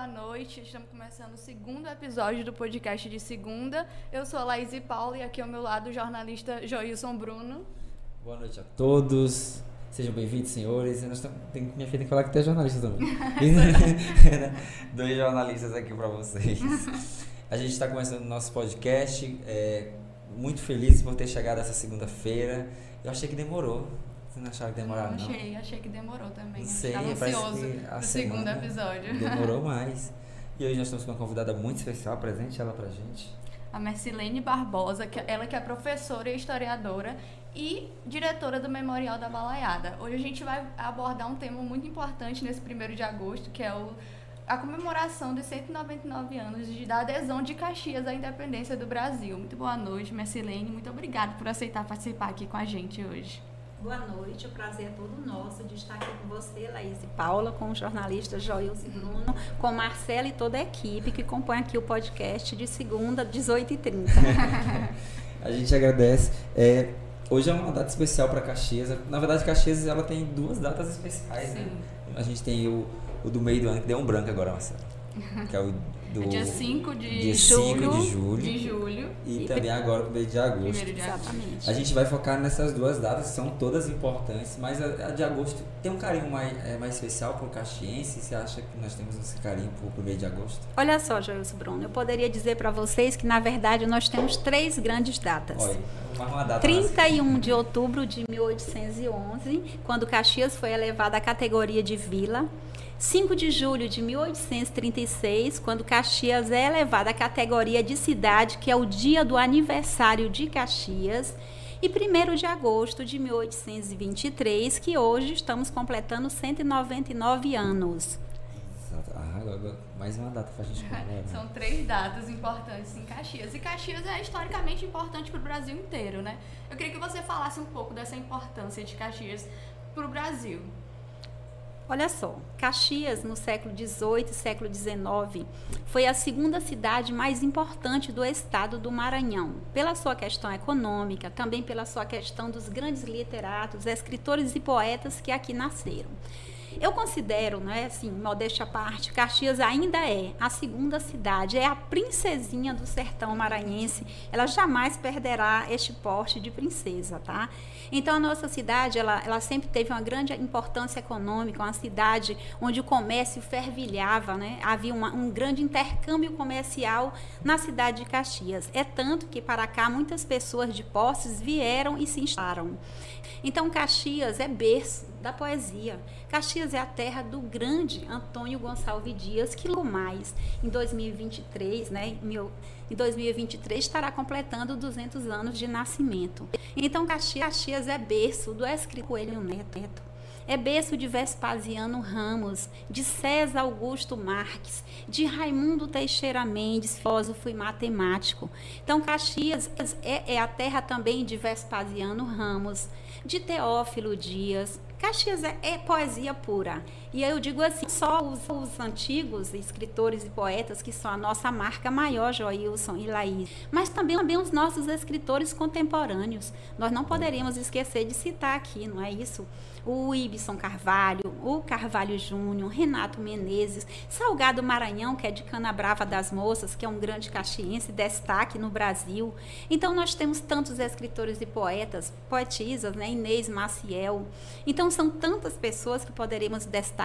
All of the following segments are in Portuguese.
Boa noite. Estamos começando o segundo episódio do podcast de segunda. Eu sou a Laís Paula e aqui ao meu lado o jornalista Joilson Bruno. Boa noite a todos. Sejam bem-vindos, senhores. Nós tem, minha filha tem que falar que tem jornalista também. Dois jornalistas aqui para vocês. A gente está começando o nosso podcast. É, muito feliz por ter chegado essa segunda-feira. Eu achei que demorou. Você não achava que demorava, não? Achei, achei que demorou também. Não sei, Estava ansioso pro segundo episódio. Demorou mais. E hoje nós estamos com uma convidada muito especial, presente ela pra gente. A Mercilene Barbosa, que ela que é professora e historiadora e diretora do Memorial da Balaiada. Hoje a gente vai abordar um tema muito importante nesse primeiro de agosto, que é o a comemoração dos 199 anos de, da adesão de Caxias à independência do Brasil. Muito boa noite, Mercilene. Muito obrigada por aceitar participar aqui com a gente hoje. Boa noite, o prazer é todo nosso de estar aqui com você, Laís e Paula, com o jornalista Joilson e Bruno, com Marcela e toda a equipe que compõe aqui o podcast de segunda, 18h30. a gente agradece. É, hoje é uma data especial para Caxias. Na verdade, Caxias ela tem duas datas especiais. Né? A gente tem o, o do meio do ano, que deu um branco agora, Marcela. Que é o do dia 5 de, dia julho, de julho. De julho. E, e também agora o mês de agosto. De Exatamente. A gente vai focar nessas duas datas, que são todas importantes, mas a, a de agosto tem um carinho mais, é, mais especial para o caxiense? Você acha que nós temos esse carinho para o mês de agosto? Olha só, Joilson Bruno, eu poderia dizer para vocês que, na verdade, nós temos três grandes datas. Olha, uma data 31 de outubro de 1811, quando Caxias foi elevada à categoria de vila. 5 de julho de 1836, quando Caxias é elevada à categoria de cidade, que é o dia do aniversário de Caxias, e 1 de agosto de 1823, que hoje estamos completando 199 anos. Exato. Ah, agora, mais uma data para a gente comemorar. São três datas importantes em Caxias. E Caxias é historicamente importante para o Brasil inteiro, né? Eu queria que você falasse um pouco dessa importância de Caxias para o Brasil. Olha só, Caxias, no século XVIII e século XIX, foi a segunda cidade mais importante do estado do Maranhão, pela sua questão econômica, também pela sua questão dos grandes literatos, escritores e poetas que aqui nasceram. Eu considero, não é assim, modéstia à parte, Caxias ainda é a segunda cidade, é a princesinha do sertão maranhense. Ela jamais perderá este porte de princesa, tá? Então a nossa cidade, ela, ela sempre teve uma grande importância econômica, uma cidade onde o comércio fervilhava, né? Havia uma, um grande intercâmbio comercial na cidade de Caxias. É tanto que para cá muitas pessoas de posses vieram e se instalaram. Então Caxias é berço da poesia. Caxias é a terra do grande Antônio Gonçalves Dias, que logo mais em 2023, né, em 2023 estará completando 200 anos de nascimento. Então Caxias, é berço do escritor Coelho Neto. É berço de Vespasiano Ramos, de César Augusto Marques, de Raimundo Teixeira Mendes, filósofo e matemático. Então, Caxias é, é a terra também de Vespasiano Ramos, de Teófilo Dias, Caxias é, é, poesia pura. E eu digo assim, só os, os, antigos escritores e poetas que são a nossa marca maior, Joilson e Laís, mas também, também os nossos escritores contemporâneos. Nós não poderíamos esquecer de citar aqui, não é isso? o Ibson Carvalho, o Carvalho Júnior, Renato Menezes, Salgado Maranhão, que é de Canabrava das Moças, que é um grande caxiense, destaque no Brasil. Então nós temos tantos escritores e poetas, poetisas, né? Inês Maciel. Então são tantas pessoas que poderíamos destacar.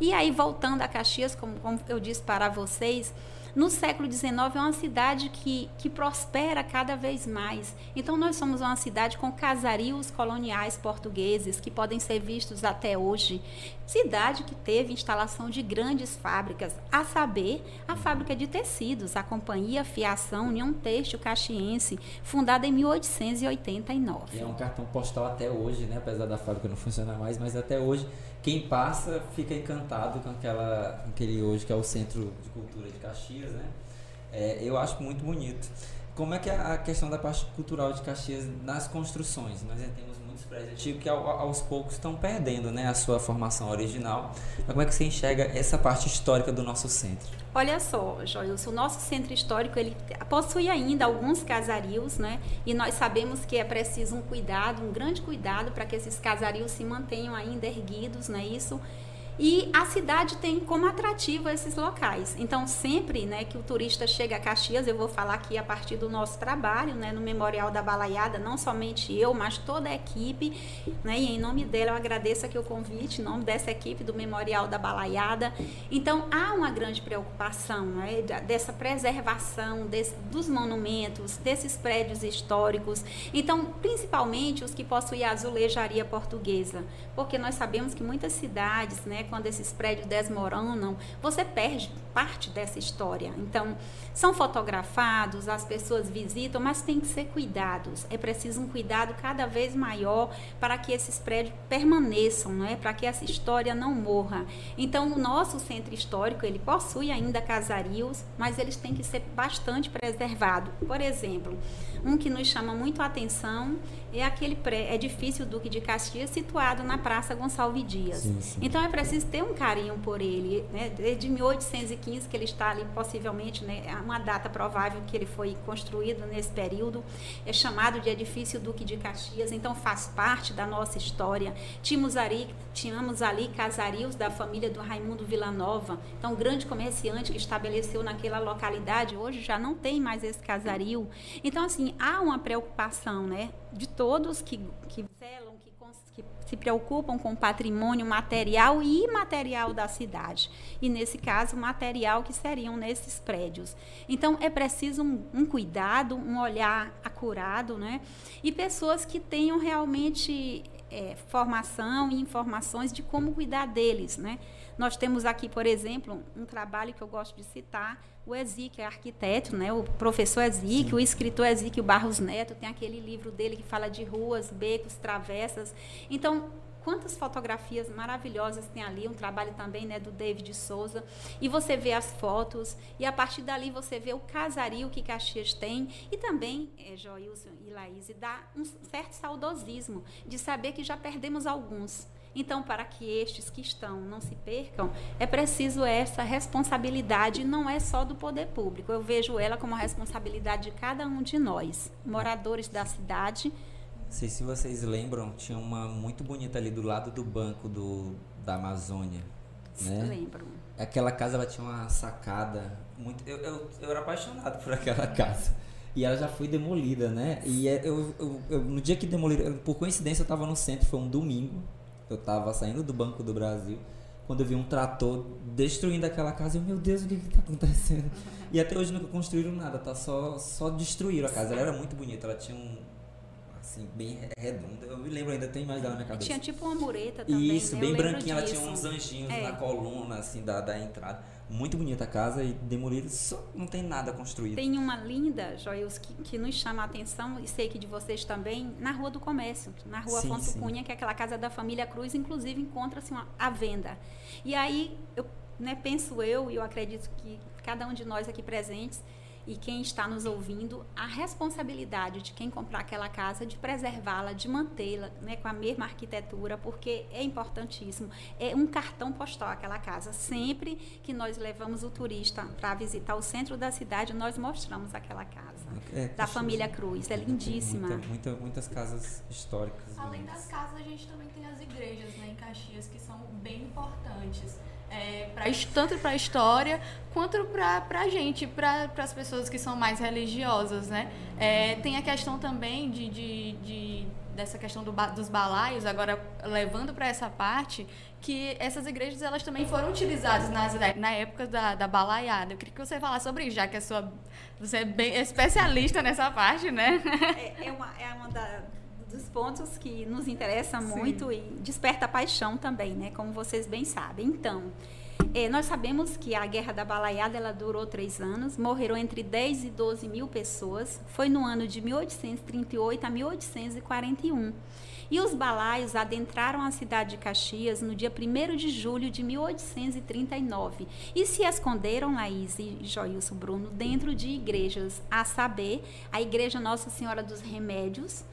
E aí voltando a Caxias, como, como eu disse para vocês, no século XIX é uma cidade que, que prospera cada vez mais. Então nós somos uma cidade com casarios coloniais portugueses que podem ser vistos até hoje. Cidade que teve instalação de grandes fábricas, a saber, a fábrica de tecidos, a Companhia Fiação União Têxtil Caxiense, fundada em 1889. E é um cartão postal até hoje, né? apesar da fábrica não funcionar mais, mas até hoje quem passa fica encantado com aquela, aquele hoje que é o Centro de Cultura de Caxias, né? É, eu acho muito bonito. Como é que é a questão da parte cultural de Caxias nas construções? Nós temos que aos poucos estão perdendo né, a sua formação original. Mas como é que você enxerga essa parte histórica do nosso centro? Olha só, Joilson, o nosso centro histórico ele possui ainda alguns casarios, né? E nós sabemos que é preciso um cuidado, um grande cuidado para que esses casarios se mantenham ainda erguidos, não é isso? E a cidade tem como atrativo esses locais. Então, sempre né, que o turista chega a Caxias, eu vou falar aqui a partir do nosso trabalho né, no Memorial da Balaiada, não somente eu, mas toda a equipe. Né, e em nome dela, eu agradeço aqui o convite, em nome dessa equipe do Memorial da Balaiada. Então, há uma grande preocupação né, dessa preservação desse, dos monumentos, desses prédios históricos. Então, principalmente os que possuem azulejaria portuguesa, porque nós sabemos que muitas cidades, né, quando esses prédios desmoronam, você perde parte dessa história. Então, são fotografados, as pessoas visitam, mas tem que ser cuidados. É preciso um cuidado cada vez maior para que esses prédios permaneçam, não é? Para que essa história não morra. Então, o nosso centro histórico, ele possui ainda casarios, mas eles têm que ser bastante preservados. Por exemplo, um que nos chama muito a atenção é aquele pré, edifício Duque de Caxias situado na Praça Gonçalves Dias. Sim, sim. Então é preciso ter um carinho por ele, né? Desde 1815 que ele está ali, possivelmente, né? É uma data provável que ele foi construído nesse período. É chamado de edifício Duque de Caxias, então faz parte da nossa história. Tínhamos ali, tínhamos ali casarios da família do Raimundo Villanova, então um grande comerciante que estabeleceu naquela localidade. Hoje já não tem mais esse casario. Então assim há uma preocupação, né? De todos que, que zelam, que, que se preocupam com o patrimônio material e imaterial da cidade. E, nesse caso, material que seriam nesses prédios. Então, é preciso um, um cuidado, um olhar acurado, né? E pessoas que tenham realmente é, formação e informações de como cuidar deles, né? Nós temos aqui, por exemplo, um trabalho que eu gosto de citar, o Ezequiel é arquiteto, né? o professor Ezequiel, o escritor Ezequiel Barros Neto, tem aquele livro dele que fala de ruas, becos, travessas. Então, quantas fotografias maravilhosas tem ali, um trabalho também né, do David Souza, e você vê as fotos, e a partir dali você vê o casario que Caxias tem, e também, é, Joilson e Laís, dá um certo saudosismo de saber que já perdemos alguns. Então, para que estes que estão não se percam, é preciso essa responsabilidade, não é só do poder público. Eu vejo ela como a responsabilidade de cada um de nós, moradores da cidade. Não sei se vocês lembram, tinha uma muito bonita ali do lado do banco do, da Amazônia. Né? Lembro. Aquela casa ela tinha uma sacada muito. Eu, eu, eu era apaixonado por aquela casa. E ela já foi demolida, né? E é, eu, eu, eu no dia que demoliram, por coincidência eu estava no centro, foi um domingo eu tava saindo do Banco do Brasil quando eu vi um trator destruindo aquela casa. Eu, meu Deus, o que está acontecendo? E até hoje nunca construíram nada, tá? Só, só destruíram a casa. Ela era muito bonita, ela tinha um. Assim, bem redonda. Eu me lembro ainda, tem mais dela na minha cabeça. Tinha tipo uma mureta também. Isso, né? bem branquinha, ela tinha uns anjinhos é. na coluna, assim, da, da entrada. Muito bonita a casa e demolida, só não tem nada construído. Tem uma linda, Joios, que, que nos chama a atenção, e sei que de vocês também, na Rua do Comércio, na Rua sim, Afonso sim. Cunha, que é aquela casa da família Cruz, inclusive encontra-se à venda. E aí, eu né, penso eu, e eu acredito que cada um de nós aqui presentes, e quem está nos ouvindo a responsabilidade de quem comprar aquela casa de preservá-la, de mantê-la né, com a mesma arquitetura, porque é importantíssimo. É um cartão postal aquela casa. Sempre que nós levamos o turista para visitar o centro da cidade, nós mostramos aquela casa. É, da família Cruz. É lindíssima. Muita, muita, muitas casas históricas. Além das casas, a gente também tem as igrejas né, em Caxias que são bem importantes é, pra, tanto para a história quanto para a gente, para as pessoas que são mais religiosas, né? É, tem a questão também de, de, de dessa questão do, dos balaios, agora levando para essa parte, que essas igrejas elas também foram utilizadas nas, na época da, da balaiada. Eu queria que você falasse sobre isso, já que a sua, você é bem especialista nessa parte, né? É, é uma, é uma da, dos pontos que nos interessa muito Sim. e desperta paixão também, né? Como vocês bem sabem. Então, é, nós sabemos que a Guerra da Balaiada ela durou três anos, morreram entre 10 e 12 mil pessoas. Foi no ano de 1838 a 1841. E os balaios adentraram a cidade de Caxias no dia 1 de julho de 1839 e se esconderam, Laís e Joilson Bruno, dentro de igrejas, a saber, a Igreja Nossa Senhora dos Remédios,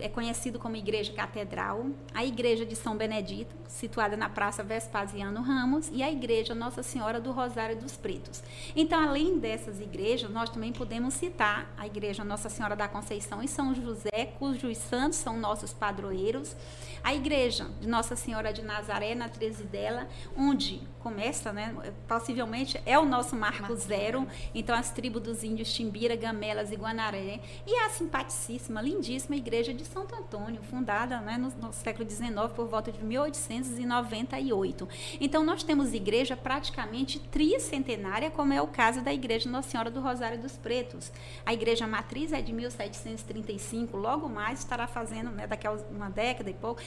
é conhecido como Igreja Catedral, a Igreja de São Benedito, situada na Praça Vespasiano Ramos, e a Igreja Nossa Senhora do Rosário dos Pretos. Então, além dessas igrejas, nós também podemos citar a Igreja Nossa Senhora da Conceição e São José, cujos santos são nossos padroeiros, a Igreja de Nossa Senhora de Nazaré, na Trezidela, onde começa, né, possivelmente é o nosso marco zero, então as tribos dos índios Timbira, Gamelas e Guanaré, e a simpaticíssima, lindíssima Igreja de Santo Antônio, fundada né, no, no século XIX, por volta de 1898. Então, nós temos igreja praticamente tricentenária, como é o caso da Igreja Nossa Senhora do Rosário dos Pretos. A igreja matriz é de 1735, logo mais estará fazendo, né, daqui a uma década e pouco,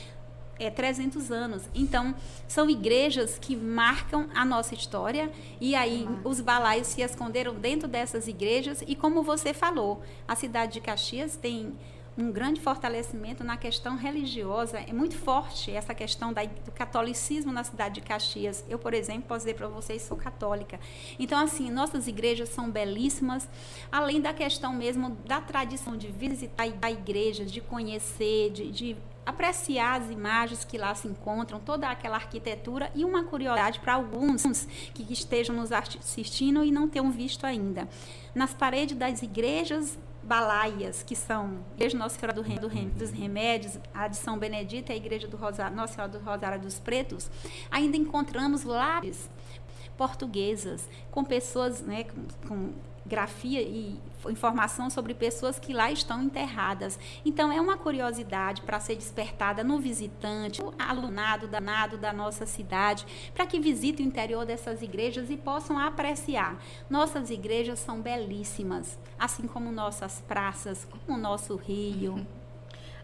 é, 300 anos. Então, são igrejas que marcam a nossa história e aí os balaios se esconderam dentro dessas igrejas e como você falou, a cidade de Caxias tem um grande fortalecimento na questão religiosa. É muito forte essa questão da, do catolicismo na cidade de Caxias. Eu, por exemplo, posso dizer para vocês, sou católica. Então, assim, nossas igrejas são belíssimas, além da questão mesmo da tradição de visitar igrejas, de conhecer, de, de apreciar as imagens que lá se encontram, toda aquela arquitetura e uma curiosidade para alguns que estejam nos assistindo e não tenham visto ainda. Nas paredes das igrejas balaias, que são Igreja Nossa Senhora do, do, dos Remédios, a de São Benedito e a Igreja do Rosário, Nossa Senhora do Rosário dos Pretos, ainda encontramos lápis portuguesas com pessoas né, com, com grafia e informação sobre pessoas que lá estão enterradas. Então, é uma curiosidade para ser despertada no visitante, no alunado danado da nossa cidade, para que visite o interior dessas igrejas e possam apreciar. Nossas igrejas são belíssimas, assim como nossas praças, como o nosso rio.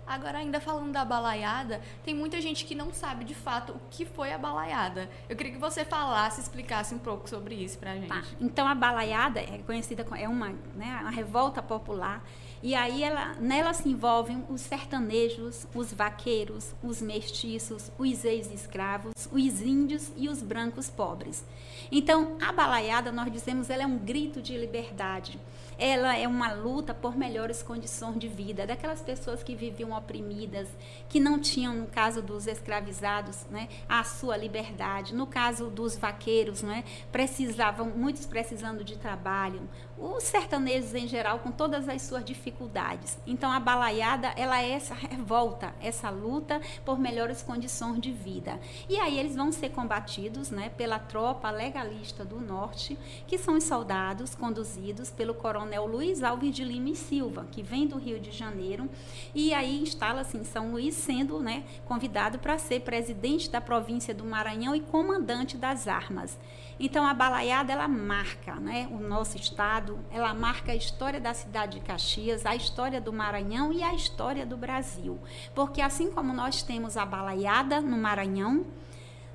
Agora, ainda falando da balaiada, tem muita gente que não sabe de fato o que foi a balaiada. Eu queria que você falasse, explicasse um pouco sobre isso pra gente. Tá. Então, a balaiada é conhecida como é uma, né, uma revolta popular. E aí ela, nela se envolvem os sertanejos, os vaqueiros, os mestiços, os ex-escravos, os índios e os brancos pobres. Então, a balaiada, nós dizemos, ela é um grito de liberdade ela é uma luta por melhores condições de vida daquelas pessoas que viviam oprimidas, que não tinham, no caso dos escravizados, né, a sua liberdade. No caso dos vaqueiros, né, precisavam, muitos precisando de trabalho, os sertanejos em geral com todas as suas dificuldades. Então a balaiada, ela é essa revolta, essa luta por melhores condições de vida. E aí eles vão ser combatidos, né, pela tropa legalista do norte, que são os soldados conduzidos pelo coronel Luiz Alves de Lima e Silva, que vem do Rio de Janeiro, e aí instala-se em São Luís, sendo, né, convidado para ser presidente da província do Maranhão e comandante das armas. Então a balaiada ela marca, né, o nosso estado, ela marca a história da cidade de Caxias, a história do Maranhão e a história do Brasil, porque assim como nós temos a balaiada no Maranhão,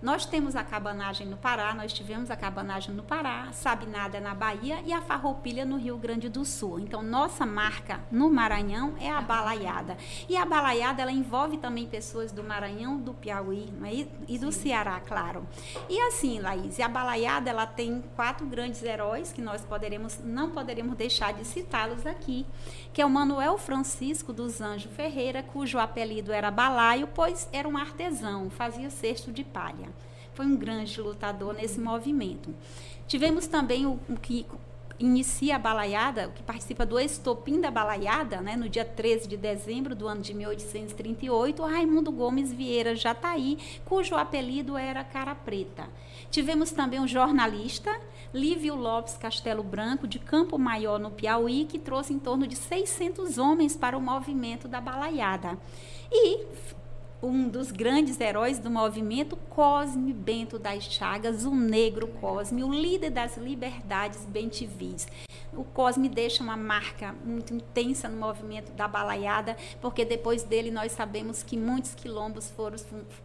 nós temos a cabanagem no Pará, nós tivemos a cabanagem no Pará, Sabinada na Bahia e a Farroupilha no Rio Grande do Sul. Então, nossa marca no Maranhão é a balaiada. E a balaiada, ela envolve também pessoas do Maranhão, do Piauí né? e do Sim. Ceará, claro. E assim, Laís, a balaiada, ela tem quatro grandes heróis que nós poderemos, não poderemos deixar de citá-los aqui, que é o Manuel Francisco dos Anjos Ferreira, cujo apelido era Balaio, pois era um artesão, fazia cesto de palha foi um grande lutador nesse movimento. Tivemos também o, o que inicia a balaiada, o que participa do estopim da balaiada, né, no dia 13 de dezembro do ano de 1838, Raimundo Gomes Vieira Jataí, cujo apelido era Cara Preta. Tivemos também um jornalista, Lívio Lopes Castelo Branco, de Campo Maior, no Piauí, que trouxe em torno de 600 homens para o movimento da balaiada. E um dos grandes heróis do movimento, Cosme Bento das Chagas, o negro Cosme, o líder das liberdades bentivis. O Cosme deixa uma marca muito intensa no movimento da balaiada, porque depois dele nós sabemos que muitos quilombos foram,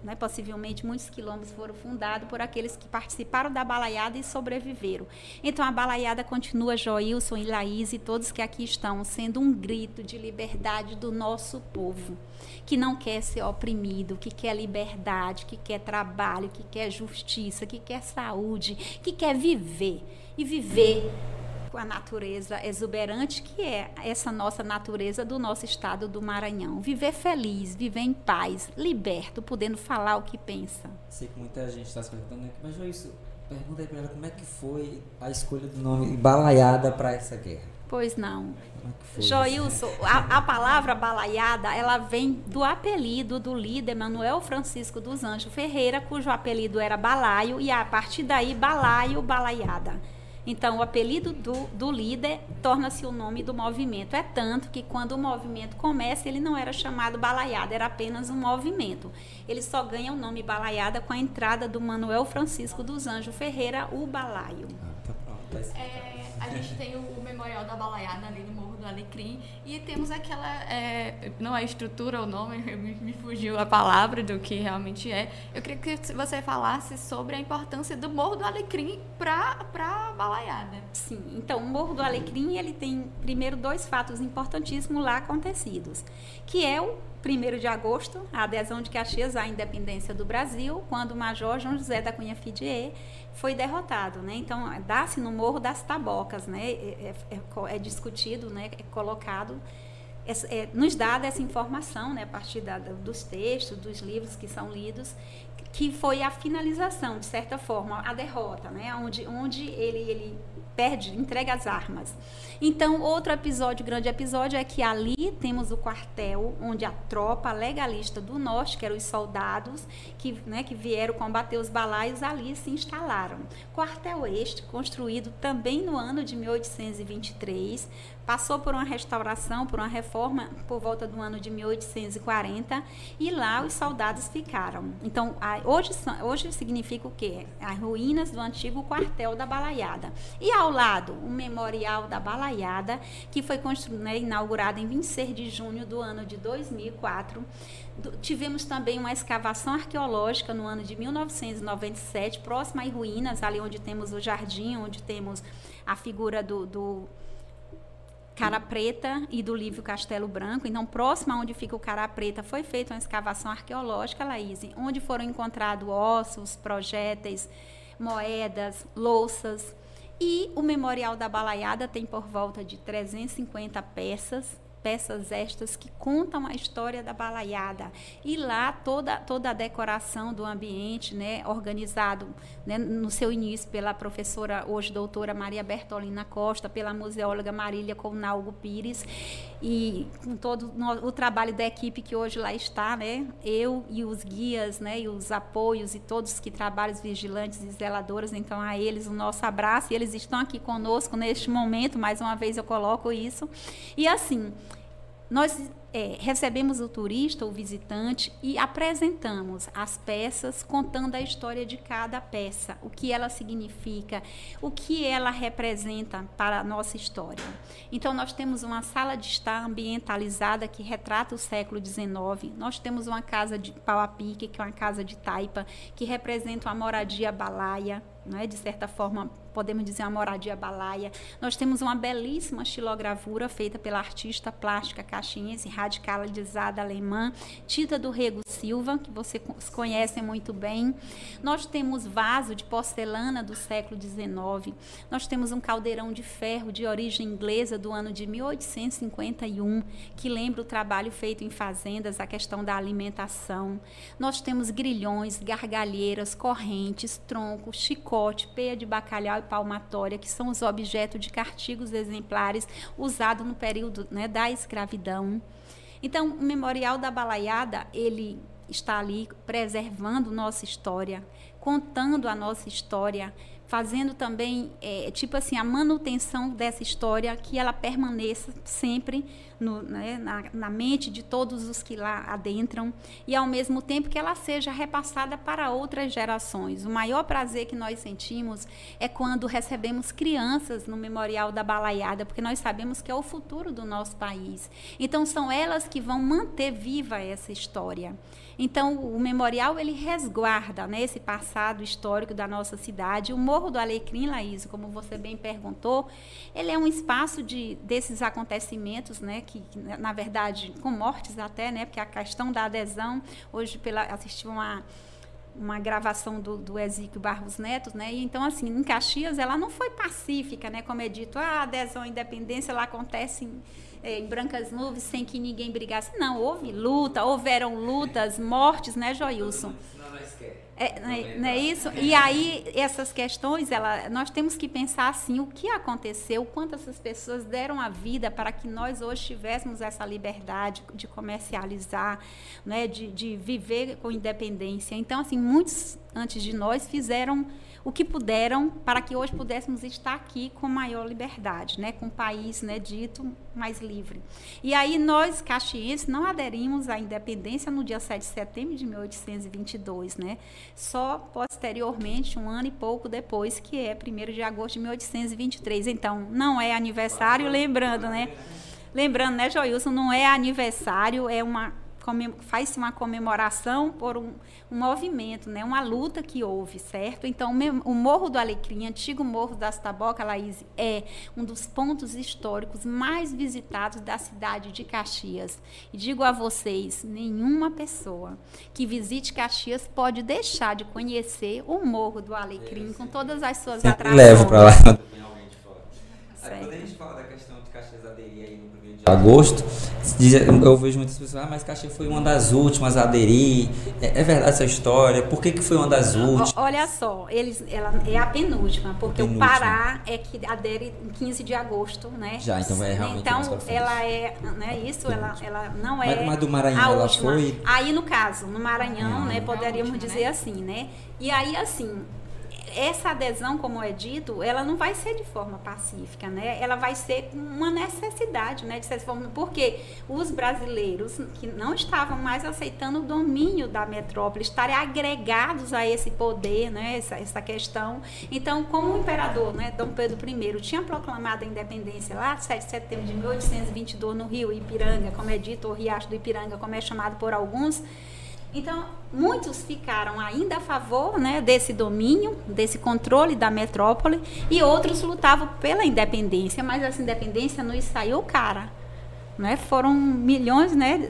né, possivelmente muitos quilombos foram fundados por aqueles que participaram da balaiada e sobreviveram. Então a balaiada continua, Joilson e Laís e todos que aqui estão, sendo um grito de liberdade do nosso povo que não quer ser oprimido, que quer liberdade, que quer trabalho, que quer justiça, que quer saúde, que quer viver. E viver com a natureza exuberante que é essa nossa natureza do nosso estado do Maranhão. Viver feliz, viver em paz, liberto, podendo falar o que pensa. Sei que muita gente está se perguntando, né? mas isso, pergunta aí para ela como é que foi a escolha do nome Balaiada para essa guerra. Pois não. É Joilson, a, a, palavra balaiada, ela vem do apelido do líder Manuel Francisco dos Anjos Ferreira, cujo apelido era Balaio, e a partir daí, Balaio, Balaiada. Então, o apelido do, do líder torna-se o nome do movimento. É tanto que quando o movimento começa, ele não era chamado Balaiada, era apenas um movimento. Ele só ganha o nome Balaiada com a entrada do Manuel Francisco dos Anjos Ferreira, o Balaio. Ah, tá pronto. É, a gente tem o Memorial da Balaiada ali no Morro do Alecrim e temos aquela, é, não é estrutura o nome, me, me, fugiu a palavra do que realmente é. Eu queria que você falasse sobre a importância do Morro do Alecrim para a Balaiada. Sim, então o Morro do Alecrim ele tem primeiro dois fatos importantíssimos lá acontecidos, que é o 1 de agosto, a adesão de Caxias à independência do Brasil, quando o Major João José da Cunha Fidier foi derrotado, né? Então, dá-se no Morro das Tabocas, né? É, é, é, é discutido, né? É colocado, é, nos dada essa informação, né? A partir da, dos textos, dos livros que são lidos, que foi a finalização, de certa forma, a derrota, né? Onde, onde ele, ele perde, entrega as armas. Então, outro episódio, grande episódio, é que ali temos o quartel onde a tropa legalista do norte, que eram os soldados que, né, que vieram combater os balaios, ali se instalaram. Quartel este, construído também no ano de 1823, passou por uma restauração, por uma reforma por volta do ano de 1840 e lá os soldados ficaram. Então, hoje, hoje significa o quê? As ruínas do antigo quartel da Balaiada. E ao lado, o Memorial da Balaiada, que foi né, inaugurado em 26 de junho do ano de 2004. Tivemos também uma escavação arqueológica no ano de 1997, próxima às ruínas, ali onde temos o jardim, onde temos a figura do, do Cara Preta e do Lívio Castelo Branco. Então, próximo a onde fica o Cara Preta, foi feita uma escavação arqueológica, Laís, onde foram encontrados ossos, projéteis, moedas, louças. E o Memorial da Balaiada tem por volta de 350 peças peças estas que contam a história da balaiada. E lá toda, toda a decoração do ambiente, né, organizado né, no seu início pela professora, hoje doutora Maria Bertolina Costa, pela museóloga Marília Conalgo Pires, e com todo o trabalho da equipe que hoje lá está, né, eu e os guias, né, e os apoios e todos que trabalham, os vigilantes e zeladoras, então a eles o nosso abraço, e eles estão aqui conosco neste momento, mais uma vez eu coloco isso. E assim, nós é, recebemos o turista, o visitante e apresentamos as peças contando a história de cada peça, o que ela significa, o que ela representa para a nossa história. Então, nós temos uma sala de estar ambientalizada que retrata o século XIX, nós temos uma casa de pau a pique, que é uma casa de taipa, que representa uma moradia balaia, né, de certa forma, podemos dizer uma moradia balaia. Nós temos uma belíssima xilogravura feita pela artista plástica caxiense, radicalizada alemã, Tita do Rego Silva, que vocês conhecem muito bem. Nós temos vaso de porcelana do século XIX. Nós temos um caldeirão de ferro de origem inglesa do ano de 1851, que lembra o trabalho feito em fazendas, a questão da alimentação. Nós temos grilhões, gargalheiras, correntes, troncos, chicote, peia de bacalhau e palmatória, que são os objetos de cartigos exemplares usados no período né, da escravidão. Então, o Memorial da Balaiada, ele está ali preservando nossa história, contando a nossa história, fazendo também, é, tipo assim, a manutenção dessa história, que ela permaneça sempre no, né, na, na, mente de todos os que lá adentram e, ao mesmo tempo, que ela seja repassada para outras gerações. O maior prazer que nós sentimos é quando recebemos crianças no Memorial da Balaiada, porque nós sabemos que é o futuro do nosso país. Então, são elas que vão manter viva essa história. Então, o memorial ele resguarda né, esse passado histórico da nossa cidade. O Morro do Alecrim, Laís, como você bem perguntou, ele é um espaço de, desses acontecimentos, né, que, na verdade, com mortes até, né, porque a questão da adesão, hoje pela, assisti uma uma gravação do, do Ezequiel Barros Neto, né? E então, assim, em Caxias, ela não foi pacífica, né? Como é dito, ah, a adesão à independência, ela acontece em, é, em brancas nuvens, sem que ninguém brigasse. Não, houve luta, houveram lutas, mortes, né, Joilson? Não, não esquece. É, não, é, não é isso? E aí, essas questões, ela, nós temos que pensar assim, o que aconteceu, quantas essas pessoas deram a vida para que nós hoje tivéssemos essa liberdade de comercializar, né, de, de viver com independência. Então, assim, muitos antes de nós fizeram o que puderam para que hoje pudéssemos estar aqui com maior liberdade, né, com o país né, dito mais livre. E aí nós, caxienses, não aderimos à independência no dia 7 de setembro de 1822, né? Só posteriormente, um ano e pouco depois, que é 1 de agosto de 1823. Então, não é aniversário, lembrando, né? Lembrando, né, Joilson, não é aniversário, é uma faz-se uma comemoração por um, um, movimento, né, uma luta que houve, certo? Então, o Morro do Alecrim, antigo Morro das Taboca, Laís, é um dos pontos históricos mais visitados da cidade de Caxias. E digo a vocês, nenhuma pessoa que visite Caxias pode deixar de conhecer o Morro do Alecrim, com todas as suas atrações. Levo para lá. Quando a gente fala da questão Caxias aderir aí no primeiro de agosto, eu vejo muitas pessoas, ah, mas Caxias foi uma das últimas a aderir. É, é verdade essa história? Por que, que foi uma das últimas? Olha só, eles, ela é a penúltima, porque penúltima. o Pará é que adere em 15 de agosto, né? Já, então é realmente Então, ela é, né, isso, ela, ela não é. Mas, mas do Maranhão ela última. foi. Aí, no caso, no Maranhão, né, poderíamos última, dizer né? assim, né? E aí, assim, essa adesão, como é dito, ela não vai ser de forma pacífica, né? Ela vai ser uma necessidade, né? De ser forma, porque os brasileiros que não estavam mais aceitando o domínio da metrópole, estarem agregados a esse poder, né? Essa, essa questão. Então, como o imperador, né? Dom Pedro I tinha proclamado a independência lá, 7 de setembro de 1822, no Rio Ipiranga, como é dito, o Riacho do Ipiranga, como é chamado por alguns, então, muitos ficaram ainda a favor né, desse domínio, desse controle da metrópole, e outros lutavam pela independência, mas essa independência não saiu cara. Né? Foram milhões né,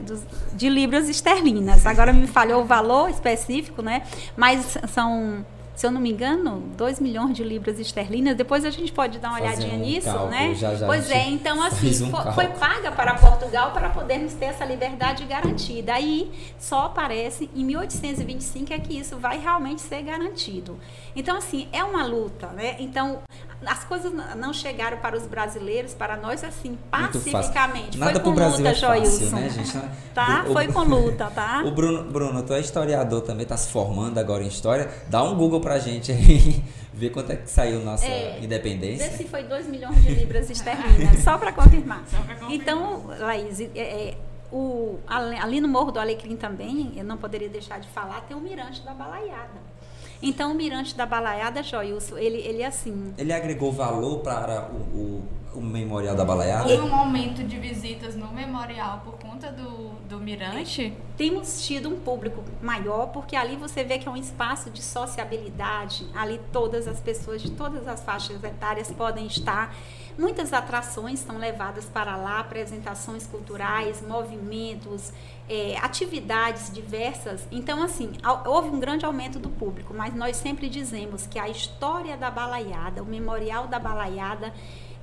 de libras esterlinas. Agora me falhou o valor específico, né? mas são se eu não me engano, 2 milhões de libras esterlinas. Depois a gente pode dar uma Fazer olhadinha um nisso, cálculo, né? Já, já pois é, então assim, um foi paga para Portugal para podermos ter essa liberdade garantida. Aí só aparece em 1825 é que isso vai realmente ser garantido. Então assim, é uma luta, né? Então as coisas não chegaram para os brasileiros, para nós, assim, pacificamente. Nada foi com Brasil luta, é fácil, Joilson. Né, gente? Tá? O, foi com luta, tá? O Bruno, Bruno, tu é historiador também, tá se formando agora em história. Dá um Google pra gente aí, ver quanto é que saiu nossa é, independência. Vê se foi 2 milhões de libras esterlinas, só para confirmar. confirmar. Então, Laís, é, é, o, ali no Morro do Alecrim também, eu não poderia deixar de falar, tem o Mirante da Balaiada. Então, o Mirante da Balaiada, Joilson, ele, ele é assim... Ele agregou valor para o, o, o Memorial da Balaiada? Houve um aumento de visitas no Memorial por conta do, do Mirante? Temos tido um público maior, porque ali você vê que é um espaço de sociabilidade. Ali todas as pessoas de todas as faixas etárias podem estar. Muitas atrações são levadas para lá, apresentações culturais, movimentos, é, atividades diversas. Então, assim, houve um grande aumento do público, mas nós sempre dizemos que a história da balaiada, o memorial da balaiada,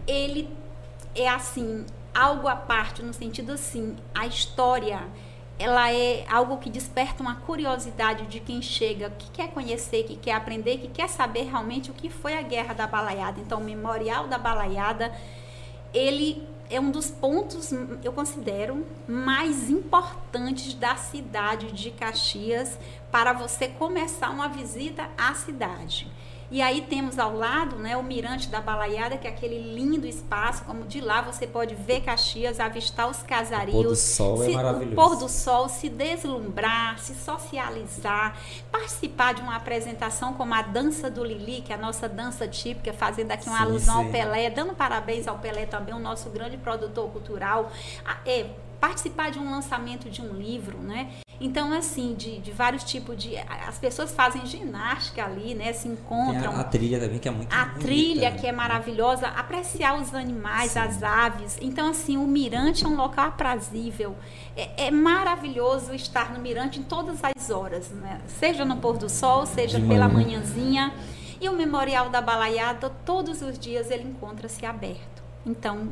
ele é assim, algo à parte, no sentido assim, a história ela é algo que desperta uma curiosidade de quem chega, que quer conhecer, que quer aprender, que quer saber realmente o que foi a Guerra da Balaiada. Então, o Memorial da Balaiada, ele é um dos pontos, eu considero, mais importantes da cidade de Caxias para você começar uma visita à cidade. E aí temos ao lado né, o Mirante da Balaiada, que é aquele lindo espaço, como de lá você pode ver Caxias, avistar os casarios. O pôr do sol é se, é maravilhoso. O pôr do sol, se deslumbrar, se socializar, participar de uma apresentação como a Dança do Lili, que é a nossa dança típica, fazendo aqui uma sim, alusão sim. ao Pelé, dando parabéns ao Pelé também, o nosso grande produtor cultural. É, participar de um lançamento de um livro, né? Então, assim, de, de vários tipos de. As pessoas fazem ginástica ali, né? Se encontram. A, a trilha também, que é muito A bonita, trilha, né? que é maravilhosa, apreciar os animais, Sim. as aves. Então, assim, o Mirante é um local aprazível. É, é maravilhoso estar no Mirante em todas as horas, né? Seja no pôr do sol, seja De pela manhã. manhãzinha. E o Memorial da Balaiada, todos os dias ele encontra-se aberto. Então,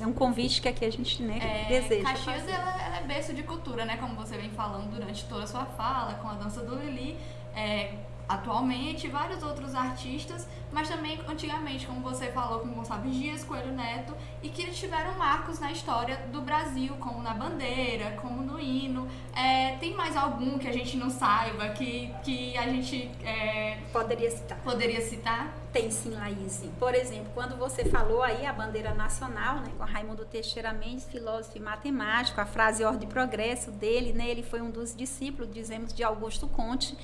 é um convite que aqui a gente né, É, deseja. Caxias fazer. ela, ela é berço de cultura, né? Como você vem falando durante toda a sua fala, com a dança do Lili, é, atualmente, vários outros artistas, mas também antigamente, como você falou, com Gonçalves Dias, Coelho Neto, e que eles tiveram marcos na história do Brasil, como na bandeira, como no hino. É, tem mais algum que a gente não saiba, que, que a gente é, Poderia citar. poderia citar? Tem sim, Laís. Por exemplo, quando você falou aí a bandeira nacional, né, com Raimundo Teixeira Mendes, filósofo e matemático, a frase ordem e progresso dele, né, ele foi um dos discípulos, dizemos, de Augusto Conte.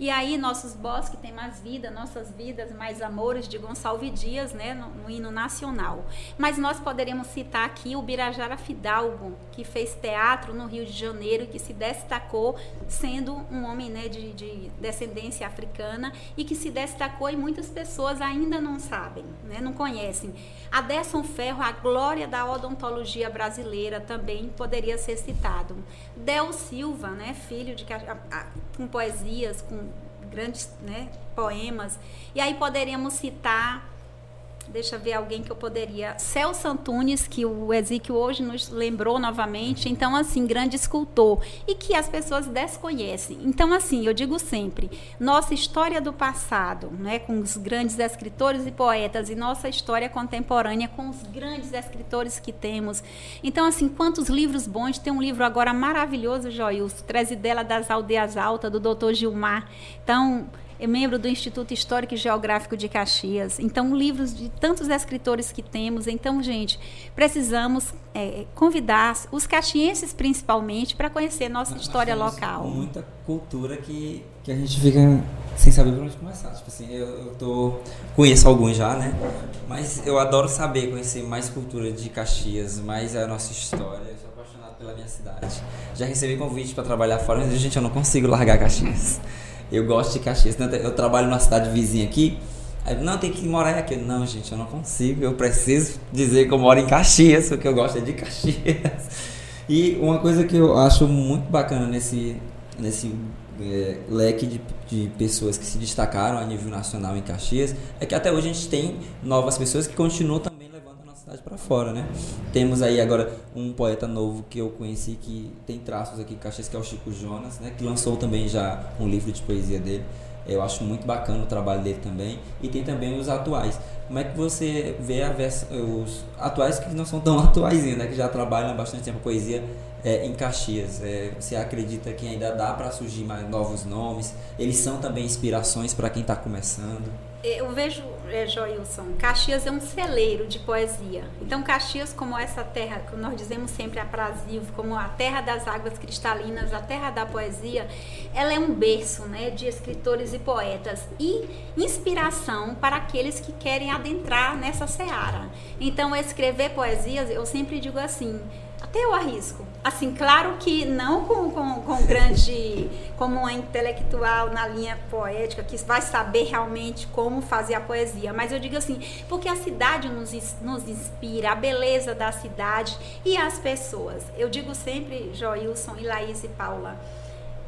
E aí, nossos bosques têm mais vida, nossas vidas, mais amores, de Gonçalves Dias, né, no, no hino nacional. Mas nós poderíamos citar aqui o Birajara Fidalgo, que fez teatro no Rio de Janeiro, que se destacou sendo um homem né, de, de descendência africana e que se destacou e muitas pessoas ainda não sabem, né, não conhecem. Aderson Ferro, a glória da odontologia brasileira, também poderia ser citado. Del Silva, né, filho de a- a- com poesias, com grandes né, poemas. E aí poderíamos citar Deixa ver alguém que eu poderia. Celso Antunes, que o Ezequiel hoje nos lembrou novamente. Então, assim, grande escultor. E que as pessoas desconhecem. Então, assim, eu digo sempre: nossa história do passado, né, com os grandes escritores e poetas, e nossa história contemporânea com os grandes escritores que temos. Então, assim, quantos livros bons. Tem um livro agora maravilhoso, Joilson, Trazidela das Aldeias Altas, do doutor Gilmar. Então é membro do Instituto Histórico e Geográfico de Caxias. Então, livros de tantos escritores que temos. Então, gente, precisamos é, convidar os caxienses, principalmente, para conhecer nossa Nós história local. Muita cultura que, que a gente fica sem saber por onde começar. Tipo assim, eu, eu tô, conheço alguns já, né? Mas eu adoro saber, conhecer mais cultura de Caxias, mais a nossa história. Eu sou apaixonado pela minha cidade. Já recebi convite para trabalhar fora, mas gente, eu não consigo largar Caxias. Eu gosto de Caxias. Eu trabalho numa cidade vizinha aqui. Aí, não, tem que morar aqui. Não, gente, eu não consigo. Eu preciso dizer que eu moro em Caxias, porque eu gosto é de Caxias. E uma coisa que eu acho muito bacana nesse, nesse é, leque de, de pessoas que se destacaram a nível nacional em Caxias é que até hoje a gente tem novas pessoas que continuam também para fora, né? Temos aí agora um poeta novo que eu conheci que tem traços aqui em Caxias, que é o Chico Jonas, né? Que lançou também já um livro de poesia dele. Eu acho muito bacana o trabalho dele também. E tem também os atuais. Como é que você vê os atuais que não são tão atuais ainda, né? que já trabalham bastante tempo poesia é, em Caxias? É, você acredita que ainda dá para surgir mais novos nomes? Eles são também inspirações para quem está começando? Eu vejo, é, Joilson, Caxias é um celeiro de poesia. Então, Caxias, como essa terra, que nós dizemos sempre aprazível, como a terra das águas cristalinas, a terra da poesia, ela é um berço né, de escritores e poetas e inspiração para aqueles que querem adentrar nessa seara. Então, escrever poesias, eu sempre digo assim, até eu arrisco. Assim, claro que não com, com, com grande, como uma intelectual na linha poética, que vai saber realmente como fazer a poesia, mas eu digo assim, porque a cidade nos, nos inspira, a beleza da cidade e as pessoas. Eu digo sempre, Joilson e Laís e Paula,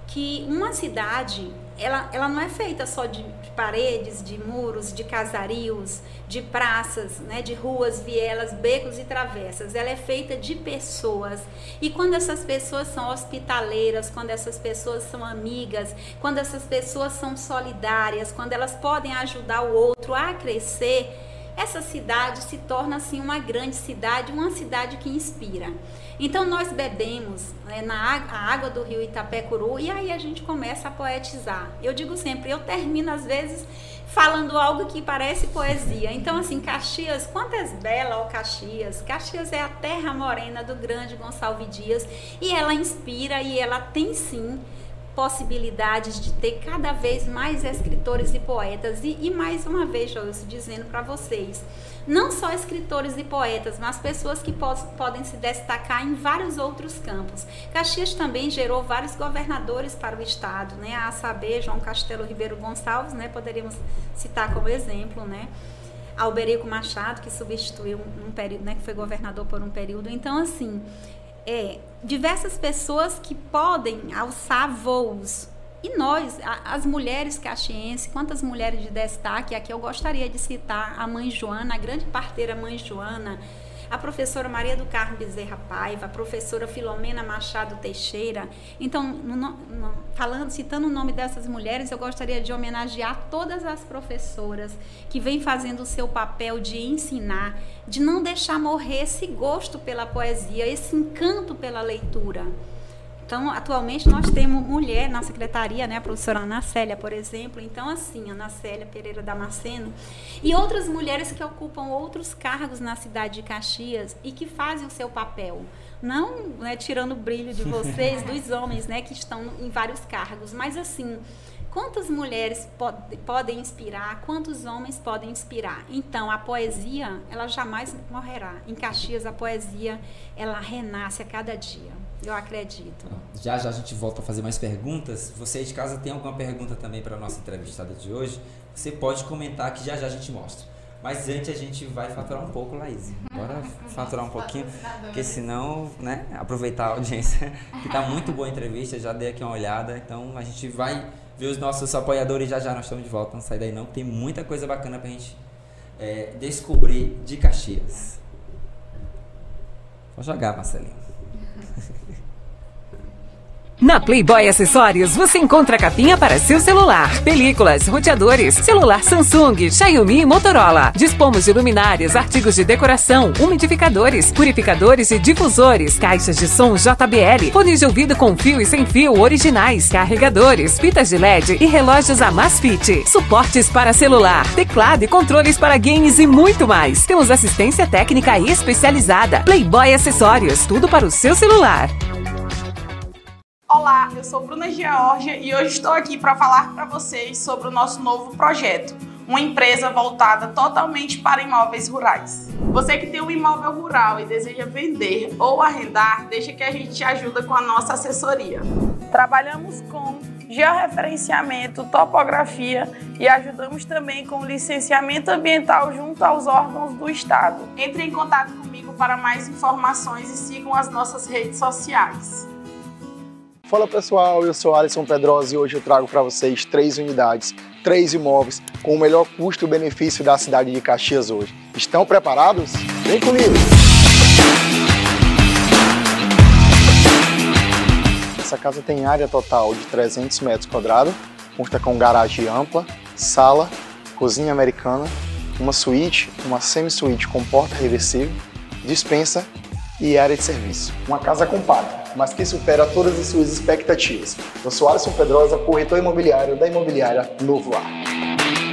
que uma cidade ela, ela não é feita só de, de paredes, de muros, de casarios, de praças, né, de ruas, vielas, becos e travessas. Ela é feita de pessoas. E quando essas pessoas são hospitaleiras, quando essas pessoas são amigas, quando essas pessoas são solidárias, quando elas podem ajudar o outro a crescer, essa cidade se torna assim uma grande cidade, uma cidade que inspira. Então nós bebemos né, na água, do rio Itapecuru e aí a gente começa a poetizar. Eu digo sempre, eu termino às vezes falando algo que parece poesia. Então assim, Caxias, quantas bela ó Caxias. Caxias é a terra morena do grande Gonçalves Dias e ela inspira e ela tem sim possibilidades de ter cada vez mais escritores e poetas. E, e mais uma vez, Joilson, dizendo para vocês, não só escritores e poetas, mas pessoas que po podem se destacar em vários outros campos. Caxias também gerou vários governadores para o estado, né? A saber, João Castelo Ribeiro Gonçalves, né? Poderíamos citar como exemplo, né? Alberico Machado, que substituiu um, um período, né? Que foi governador por um período. Então, assim, é, diversas pessoas que podem alçar voos e nós, as mulheres caxienses, quantas mulheres de destaque, aqui eu gostaria de citar a mãe Joana, a grande parteira mãe Joana, a professora Maria do Carmo Bezerra Paiva, a professora Filomena Machado Teixeira. Então, no, no, falando, citando o nome dessas mulheres, eu gostaria de homenagear todas as professoras que vêm fazendo o seu papel de ensinar, de não deixar morrer esse gosto pela poesia, esse encanto pela leitura. Então, atualmente nós temos mulher na secretaria, né, a professora Ana Célia, por exemplo. Então, assim, Ana Célia Pereira Damasceno e outras mulheres que ocupam outros cargos na cidade de Caxias e que fazem o seu papel. Não né, tirando o brilho de vocês, dos homens, né, que estão em vários cargos, mas assim, quantas mulheres pod podem inspirar, quantos homens podem inspirar. Então, a poesia, ela jamais morrerá. Em Caxias, a poesia, ela renasce a cada dia. Eu acredito. Já já a gente volta a fazer mais perguntas. Você aí de casa tem alguma pergunta também para a nossa entrevistada de hoje? Você pode comentar que já já a gente mostra. Mas antes a gente vai faturar um pouco, Laís. Bora faturar um pouquinho, porque senão, né, aproveitar a audiência, que tá muito boa a entrevista, já dei aqui uma olhada. Então a gente vai ver os nossos apoiadores já já nós estamos de volta, não sai daí não, tem muita coisa bacana pra gente é, descobrir de Caxias. Vou jogar, Marcelinho. Na Playboy Acessórios você encontra capinha para seu celular, películas, roteadores, celular Samsung, Xiaomi e Motorola. Dispomos de luminárias, artigos de decoração, umidificadores, purificadores e difusores, caixas de som JBL, fones de ouvido com fio e sem fio originais, carregadores, fitas de LED e relógios Amazfit, suportes para celular, teclado e controles para games e muito mais. Temos assistência técnica especializada. Playboy Acessórios, tudo para o seu celular. Olá, eu sou Bruna Georgia e hoje estou aqui para falar para vocês sobre o nosso novo projeto, uma empresa voltada totalmente para imóveis rurais. Você que tem um imóvel rural e deseja vender ou arrendar, deixa que a gente te ajuda com a nossa assessoria. Trabalhamos com georreferenciamento, topografia e ajudamos também com licenciamento ambiental junto aos órgãos do Estado. Entre em contato comigo para mais informações e sigam as nossas redes sociais. Fala pessoal, eu sou Alisson Pedrosa e hoje eu trago para vocês três unidades, três imóveis com o melhor custo-benefício da cidade de Caxias hoje. Estão preparados? Vem comigo! Essa casa tem área total de 300 metros quadrados, consta com garagem ampla, sala, cozinha americana, uma suíte, uma semi-suíte com porta reversível, dispensa e área de serviço. Uma casa compacta, mas que supera todas as suas expectativas. Eu sou Alisson Pedrosa, corretor imobiliário da imobiliária Novo Lar.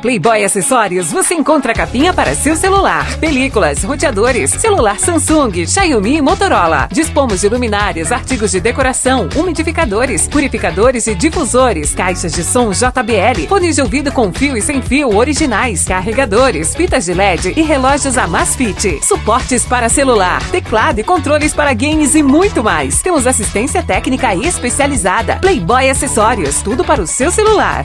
Playboy Acessórios você encontra capinha para seu celular, películas, roteadores, celular Samsung, Xiaomi e Motorola. Dispomos de luminárias, artigos de decoração, umidificadores, purificadores e difusores, caixas de som JBL, fones de ouvido com fio e sem fio originais, carregadores, fitas de LED e relógios Amazfit, suportes para celular, teclado e controles para games e muito mais. Temos assistência técnica especializada. Playboy Acessórios, tudo para o seu celular.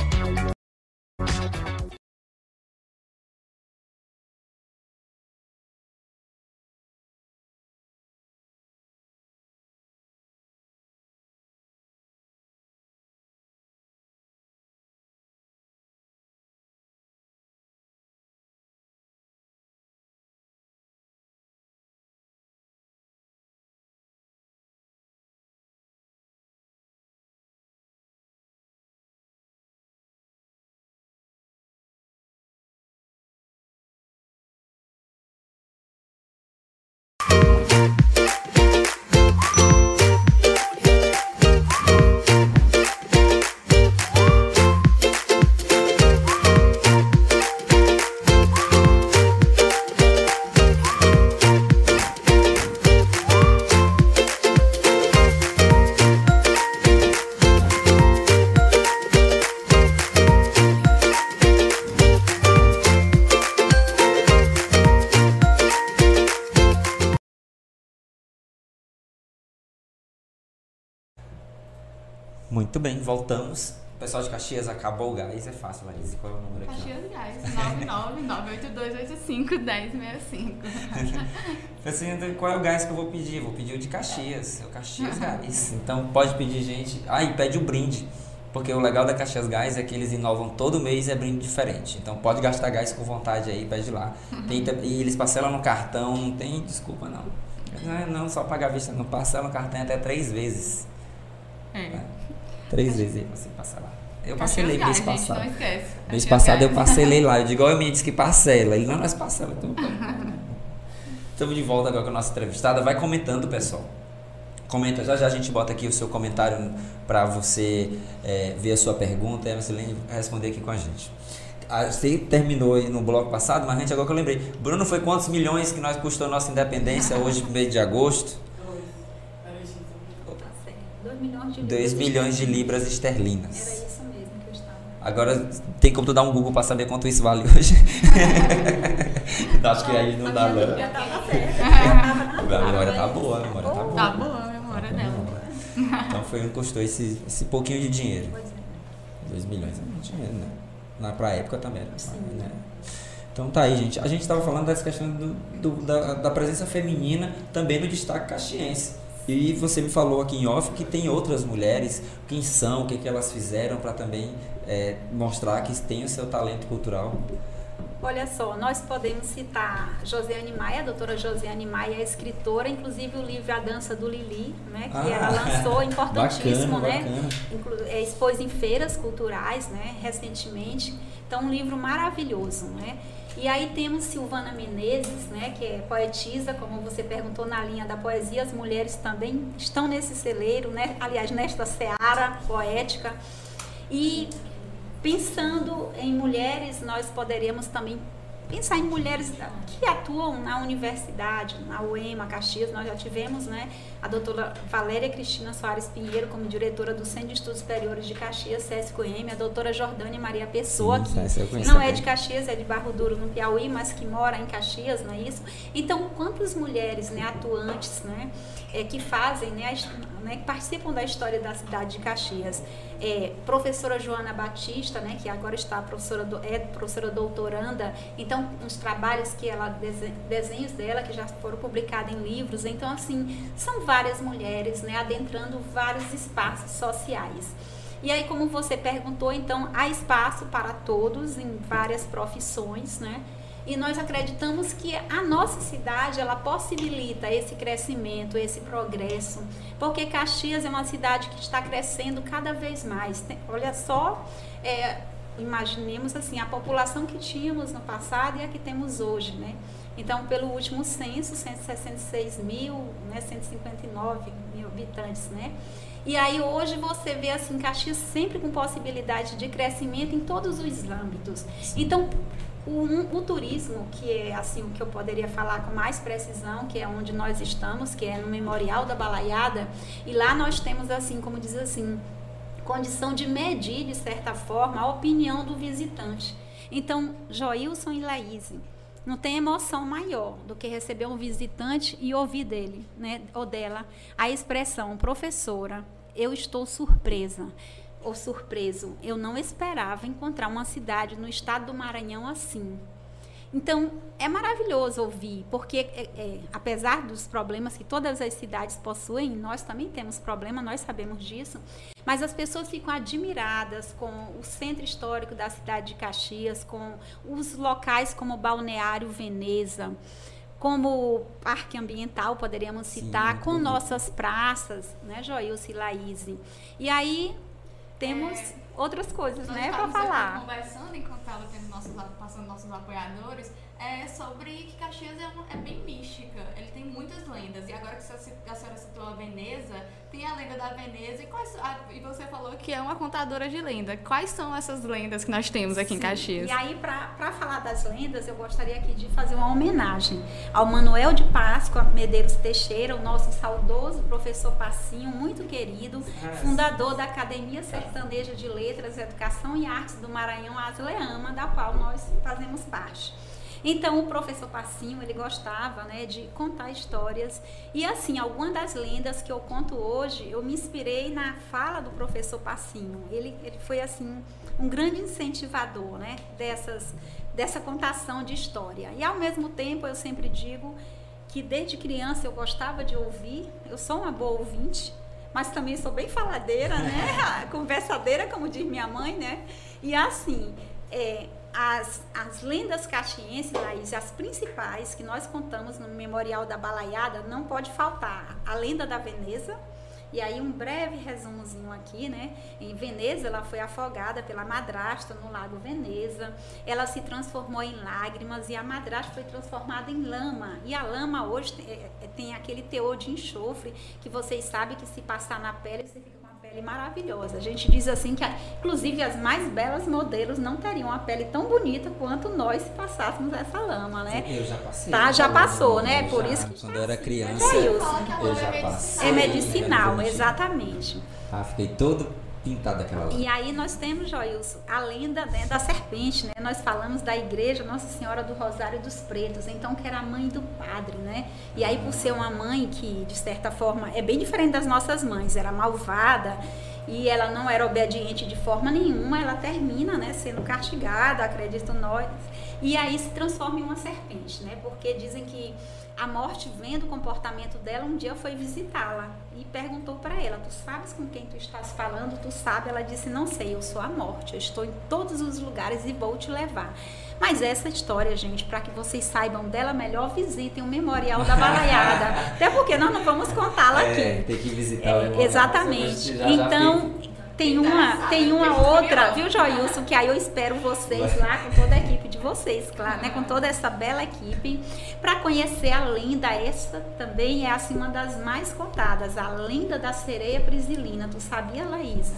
Muito bem, voltamos. Pessoal de Caxias, acabou o gás, é fácil, Laís. Qual é o número aqui? Caxias Gás, 99982851065. Assim, qual é o gás que eu vou pedir? Vou pedir o de Caxias, é o Caxias Gás. Então pode pedir, gente. Ah, e pede o brinde. Porque o legal da Caxias Gás é que eles inovam todo mês é brinde diferente. Então pode gastar gás com vontade aí, pede lá. Tem, e eles parcelam no cartão, não tem desculpa não. Não, é, não só pagar vista, não parcela no cartão até três vezes. É. É. Três vezes aí pra você passar lá. Eu parcelei mês Gás, gente, passado. não esquece. Mês Caxias passado eu parcelei lá. Eu digo, olha, me disse que parcela. Ele, não, nós parcela. Então, Estamos de volta agora com a nossa entrevistada. Vai comentando, pessoal. Comenta, já já a gente bota aqui o seu comentário para você é, ver a sua pergunta e a Marcelene responder aqui com a gente. Ah, Você terminou aí no bloco passado, mas gente, agora que eu lembrei. Bruno, foi quantos milhões que nós custou a nossa independência hoje, no mês de agosto? Tá certo. 2 milhões de 2 libras. milhões de libras Era esterlinas. isso mesmo que eu estava. Agora tem como tu dar um Google para saber quanto isso vale hoje? Acho que aí não dá, não. certo. Já tava A memória tá boa, a memória tá boa. Tá boa a memória dela. Então foi um custou esse, esse pouquinho de dinheiro. Pois é. 2 milhões é muito dinheiro, né? Na, pra época também era. Né? Então tá aí, gente. A gente estava falando dessa questão do, do- da, da presença feminina também no destaque caxiense. E você me falou aqui em off que tem outras mulheres, quem são, o que, que elas fizeram para também é, mostrar que tem o seu talento cultural. Olha só, nós podemos citar Josiane Maia, a doutora Josiane Maia é escritora, inclusive o livro A Dança do Lili, né, que Ah, ela lançou, importantíssimo, bacana, né? bacana. É, expôs em feiras culturais, né, recentemente. Então, um livro maravilhoso, né? E aí temos Silvana Menezes, né, que é poetisa, como você perguntou na linha da poesia, as mulheres também estão nesse celeiro, né? Aliás, nesta seara poética. E pensando em mulheres, nós poderíamos também pensar em mulheres que atuam na universidade, na UEMA, Caxias, nós já tivemos, né, a doutora Valéria Cristina Soares Pinheiro como diretora do Centro de Estudos Superiores de Caxias, SESC-UEM, a doutora Jordânia Maria Pessoa, Sim, que não é de Caxias, é de Barro Duro, no Piauí, mas que mora em Caxias, não é isso? Então, quantas mulheres, né, atuantes, né, é, que fazem, né, a né, que participam da história da cidade de Caxias. É, professora Joana Batista, né, que agora está professora do, é professora doutoranda, então uns trabalhos que ela dese- desenhos dela que já foram publicados em livros, então assim são várias mulheres, né, adentrando vários espaços sociais. E aí, como você perguntou, então há espaço para todos em várias profissões, né? E nós acreditamos que a nossa cidade ela possibilita esse crescimento, esse progresso, porque Caxias é uma cidade que está crescendo cada vez mais. Tem- olha só, é, imaginemos assim a população que tínhamos no passado e a que temos hoje, né? Então, pelo último censo, 166 mil, né, 159 mil habitantes, né? E aí hoje você vê assim Caxias sempre com possibilidade de crescimento em todos os âmbitos. Então, o, o turismo, que é assim o que eu poderia falar com mais precisão, que é onde nós estamos, que é no Memorial da Balaiada, e lá nós temos assim, como diz assim, condição de medir, de certa forma, a opinião do visitante. Então, Joilson e Laís, não tem emoção maior do que receber um visitante e ouvir dele, né, ou dela, a expressão, professora, eu estou surpresa ou surpreso. Eu não esperava encontrar uma cidade no estado do Maranhão assim. Então, é maravilhoso ouvir, porque é, é, apesar dos problemas que todas as cidades possuem, nós também temos problema, nós sabemos disso, mas as pessoas ficam admiradas com o centro histórico da cidade de Caxias, com os locais como Balneário Veneza, como Parque Ambiental, poderíamos Sim, citar, muito com bonito. nossas praças, né, Joilce e Laís. E aí temos outras coisas, Nós né, para falar. conversando enquanto estava tendo nossos, passando nossos apoiadores é sobre que Caxias é, uma- é bem mística. Ele tem muitas lendas. E agora que a senhora, citou a Veneza, tem a lenda da Veneza. E, quais, a- e você falou que é uma contadora de lenda. Quais são essas lendas que nós temos aqui em Sim. Caxias? E aí, para falar das lendas, eu gostaria aqui de fazer uma homenagem ao Manuel de Páscoa Medeiros Teixeira, o nosso saudoso professor Passinho, muito querido, fundador da Academia Sertaneja de Letras, Educação e Artes do Maranhão, Asleama, da qual nós fazemos parte. Então o professor Passinho, ele gostava, né, de contar histórias. E assim, algumas das lendas que eu conto hoje, eu me inspirei na fala do professor Passinho. Ele, ele foi assim um grande incentivador, né, dessas dessa contação de história. E ao mesmo tempo, eu sempre digo que desde criança eu gostava de ouvir, eu sou uma boa ouvinte, mas também sou bem faladeira, né? Conversadeira, como diz minha mãe, né? E assim, é, as, as lendas caxienses, Laís, as principais que nós contamos no Memorial da Balaiada, não pode faltar. A lenda da Veneza, e aí um breve resumozinho aqui, né? Em Veneza, ela foi afogada pela madrasta no lago Veneza. Ela se transformou em lágrimas e a madrasta foi transformada em lama. E a lama hoje tem, é, é, tem aquele teor de enxofre que vocês sabem que se passar na pele você fica pele maravilhosa. A gente diz assim que, inclusive, as mais belas modelos não teriam a pele tão bonita quanto nós se passássemos essa lama, né? Sim, eu já passei. Tá, já passou, né? Eu Por já, isso que Quando eu era assim, criança, é eu já passei. É medicinal, exatamente. Ah, fiquei todo E aí nós temos, Joilson, a lenda né, da serpente, né? Nós falamos da igreja Nossa Senhora do Rosário dos Pretos, então que era a mãe do padre, né? E aí por ser uma mãe que, de certa forma, é bem diferente das nossas mães, era malvada e ela não era obediente de forma nenhuma, ela termina, né, sendo castigada, acredito nós, e aí se transforma em uma serpente, né? Porque dizem que a morte, vendo o comportamento dela, um dia foi visitá-la e perguntou para ela: Tu sabes com quem tu estás falando? Tu sabe? Ela disse: Não sei, eu sou a morte, eu estou em todos os lugares e vou te levar. Mas essa história, gente, para que vocês saibam dela melhor, visitem o Memorial da Balaiada. Até porque nós não vamos contá-la É, aqui. tem que visitar É, o memorial. exatamente. Já- já Então, tem uma, tem uma outra, viu, Joilson? Que aí eu espero vocês lá com toda a equipe de vocês, claro, né? Com toda essa bela equipe, para conhecer a lenda. Essa também é assim uma das mais contadas, a lenda da sereia prisilina. Tu sabia, Laís?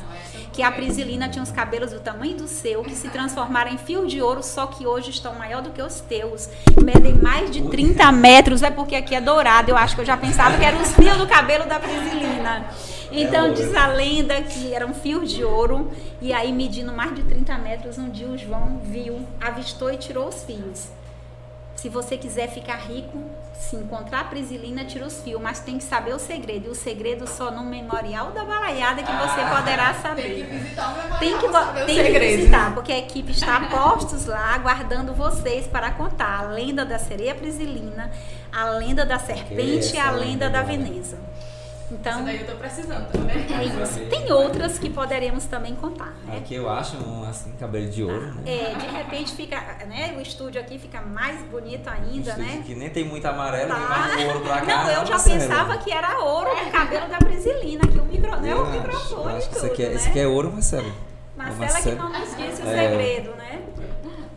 Que a prisilina tinha os cabelos do tamanho do seu, que se transformaram em fio de ouro, só que hoje estão maior do que os teus. Medem mais de 30 metros, é porque aqui é dourado. Eu acho que eu já pensava que eram os fios do cabelo da prisilina. Então ouro. diz a lenda que eram fios de ouro e aí medindo mais de 30 metros, um dia o João viu, avistou e tirou os fios. Se você quiser ficar rico, se encontrar a Prisilina, tira os fios, mas tem que saber o segredo. E o segredo só no Memorial da Balaiada que você poderá saber. Tem que visitar o memorial Tem que, saber o tem que segredo. visitar, porque a equipe está a postos lá, aguardando vocês para contar a lenda da sereia prisilina, a lenda da serpente e a essa lenda da? Veneza. Isso Então, daí eu tô precisando também. é isso. Tem outras que poderemos também contar, né? Aqui eu acho um assim, cabelo de ouro, né? É, de repente fica, né? O estúdio aqui fica mais bonito ainda, Estúdio né? Que nem tem muito amarelo, Tá. tem mais ouro pra cá. Não, eu já Marcelo. pensava que era ouro o cabelo da Prisilina, que o micro, né? O acho, microfone acho que tudo, isso aqui, é, né? esse aqui é ouro, Marcelo. Marcela que não nos disse o É. segredo, né?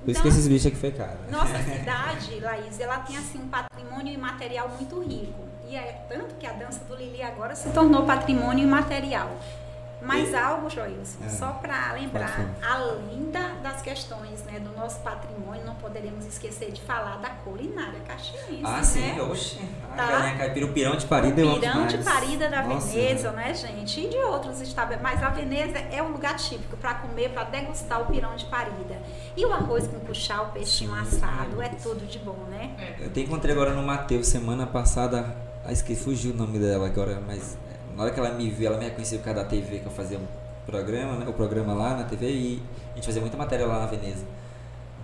Por isso que esses bichos aqui foi caro. né? Nossa cidade, Laís, ela tem assim um patrimônio imaterial muito rico. E é tanto que a dança do Lili agora se tornou patrimônio imaterial. Mas algo, Joilson, É. só para lembrar, além da- das questões né, do nosso patrimônio, não poderemos esquecer de falar da culinária caxiense, Ah, né? sim, oxe. A Tá. galinha caipira, o pirão de parida Pirão de. Parida da Nossa, Veneza, né, gente? E de outros estabelecimentos. Mas a Veneza é um lugar típico para comer, para degustar o pirão de Parida. E o arroz com puxar, o peixinho assado, é tudo de bom, né? Eu te encontrei agora no Mateus semana passada. Ah, esqueci, fugiu o nome dela agora, mas é, na hora que ela me viu, ela me reconheceu por causa da TV que eu fazia um programa, né? O programa lá na TV e a gente fazia muita matéria lá na Veneza.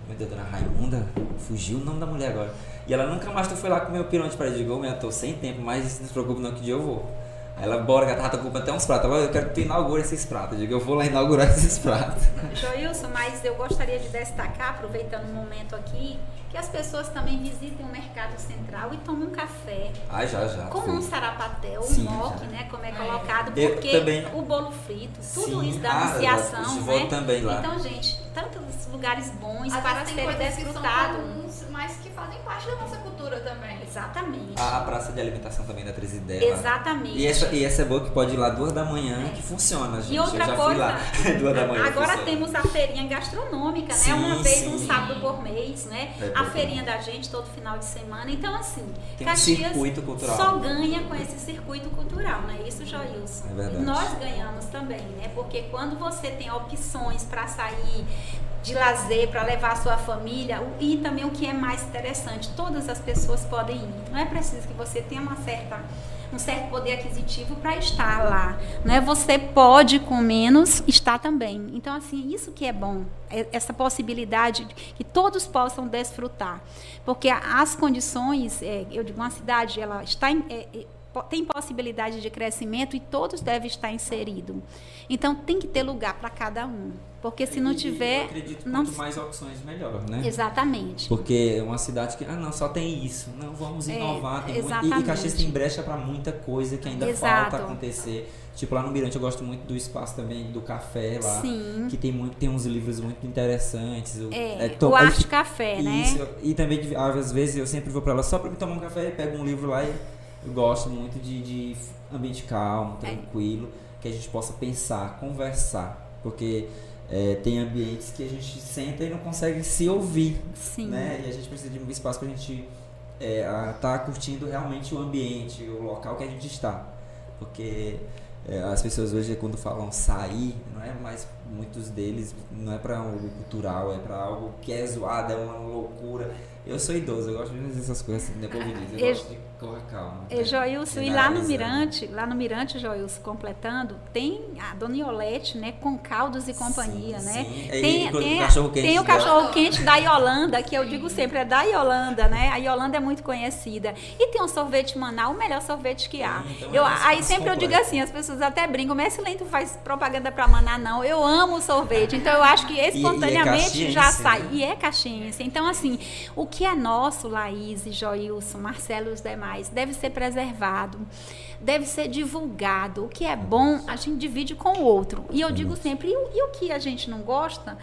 Meu Deus, dona Raimunda, fugiu o nome da mulher agora. E ela nunca mais tu foi lá comer o pirão de parede. Eu digo, "Ô, minha, tô sem tempo, mas não se preocupe não que dia eu vou. Aí ela, bora, gata, tá com até uns pratos. Ela, eu quero que tu inaugure esses pratos. Eu digo, eu vou lá inaugurar esses pratos. Joilson, mas eu gostaria de destacar, aproveitando o momento aqui, que as pessoas também visitem o Mercado Central e tomem um café. Ah, já, já. Com fui. um sarapatel, um Sim, moque, já. né? Como é colocado, Eu porque também. o bolo frito, tudo Sim. isso da Ah, anunciação, né? também lá. Então, gente, tantos lugares bons Às para serem desfrutados. mas que fazem parte da nossa cultura também. Exatamente. A, a praça de alimentação também da Três Ideias. lá. Exatamente. E essa, e essa é boa que pode ir lá duas da manhã, que funciona, gente. E outra eu já fui coisa, lá. duas da manhã. agora funciona. temos a feirinha gastronômica, Sim, né? Uma vez um sim. sábado por mês, né? É a. feirinha da gente todo final de semana. Então, assim, Tem um Caxias circuito cultural. só ganha com esse circuito cultural, não é isso, Joilson? É verdade. Nós ganhamos também, né? Porque quando você tem opções para sair de lazer para levar a sua família e também o que é mais interessante, todas as pessoas podem ir. Não é preciso que você tenha uma certa um certo poder aquisitivo para estar lá, né? Você pode com menos estar também. Então assim, isso que é bom, é essa possibilidade que todos possam desfrutar, porque as condições, é, eu digo uma cidade, ela está em, é, é tem possibilidade de crescimento e todos devem estar inseridos. Então tem que ter lugar para cada um. Porque se não tiver. Eu acredito não... quanto mais opções, melhor, né? Exatamente. Porque é uma cidade que, ah, não, só tem isso. Não, vamos É, inovar. muito- exatamente. E, e Caxias tem brecha para muita coisa que ainda Exato. falta acontecer. Tipo, lá no Mirante eu gosto muito do espaço também do café lá. Sim. Que tem, muito, tem uns livros muito interessantes. O- É, to- o Arte Café, né? Isso, e também, às vezes, eu sempre vou para ela só para me tomar um café, pego um livro lá e eu gosto muito de, de ambiente calmo, É. tranquilo, que a gente possa pensar, conversar. Porque é, tem ambientes que a gente senta e não consegue se ouvir, Sim. né? E a gente precisa de um espaço para a gente estar tá curtindo realmente o ambiente, o local que a gente está. Porque é, as pessoas hoje, quando falam sair, não é mais, muitos deles, não é para algo cultural, é para algo que é zoado, é uma loucura. Eu sou idoso, eu gosto de dizer essas coisas assim, depois me diz, eu gosto de correr calma. E Joilson, e lá no Generalizando. Mirante, lá no Mirante, Joilson, completando, tem a Dona Iolete, né, com caldos e companhia, Sim, né? sim. Tem, E- e tem, o cachorro-quente tem o cachorro quente da Iolanda, que eu digo sempre, é da Iolanda, né? A Iolanda é muito conhecida. E tem um sorvete Manaus, o melhor sorvete que há. Então eu, é aí espaço sempre eu digo completo. assim, as pessoas até brincam, mas lento faz propaganda para Maná, não. Eu amo sorvete. Então eu acho que espontaneamente caxiense, já né? sai. E é caxiense. Então, assim, o que é nosso, Laís, Joilson, Marcelo e os demais, deve ser preservado, deve ser divulgado. O que é bom, a gente divide com o outro. E eu digo sempre, e o, e o que a gente não gosta?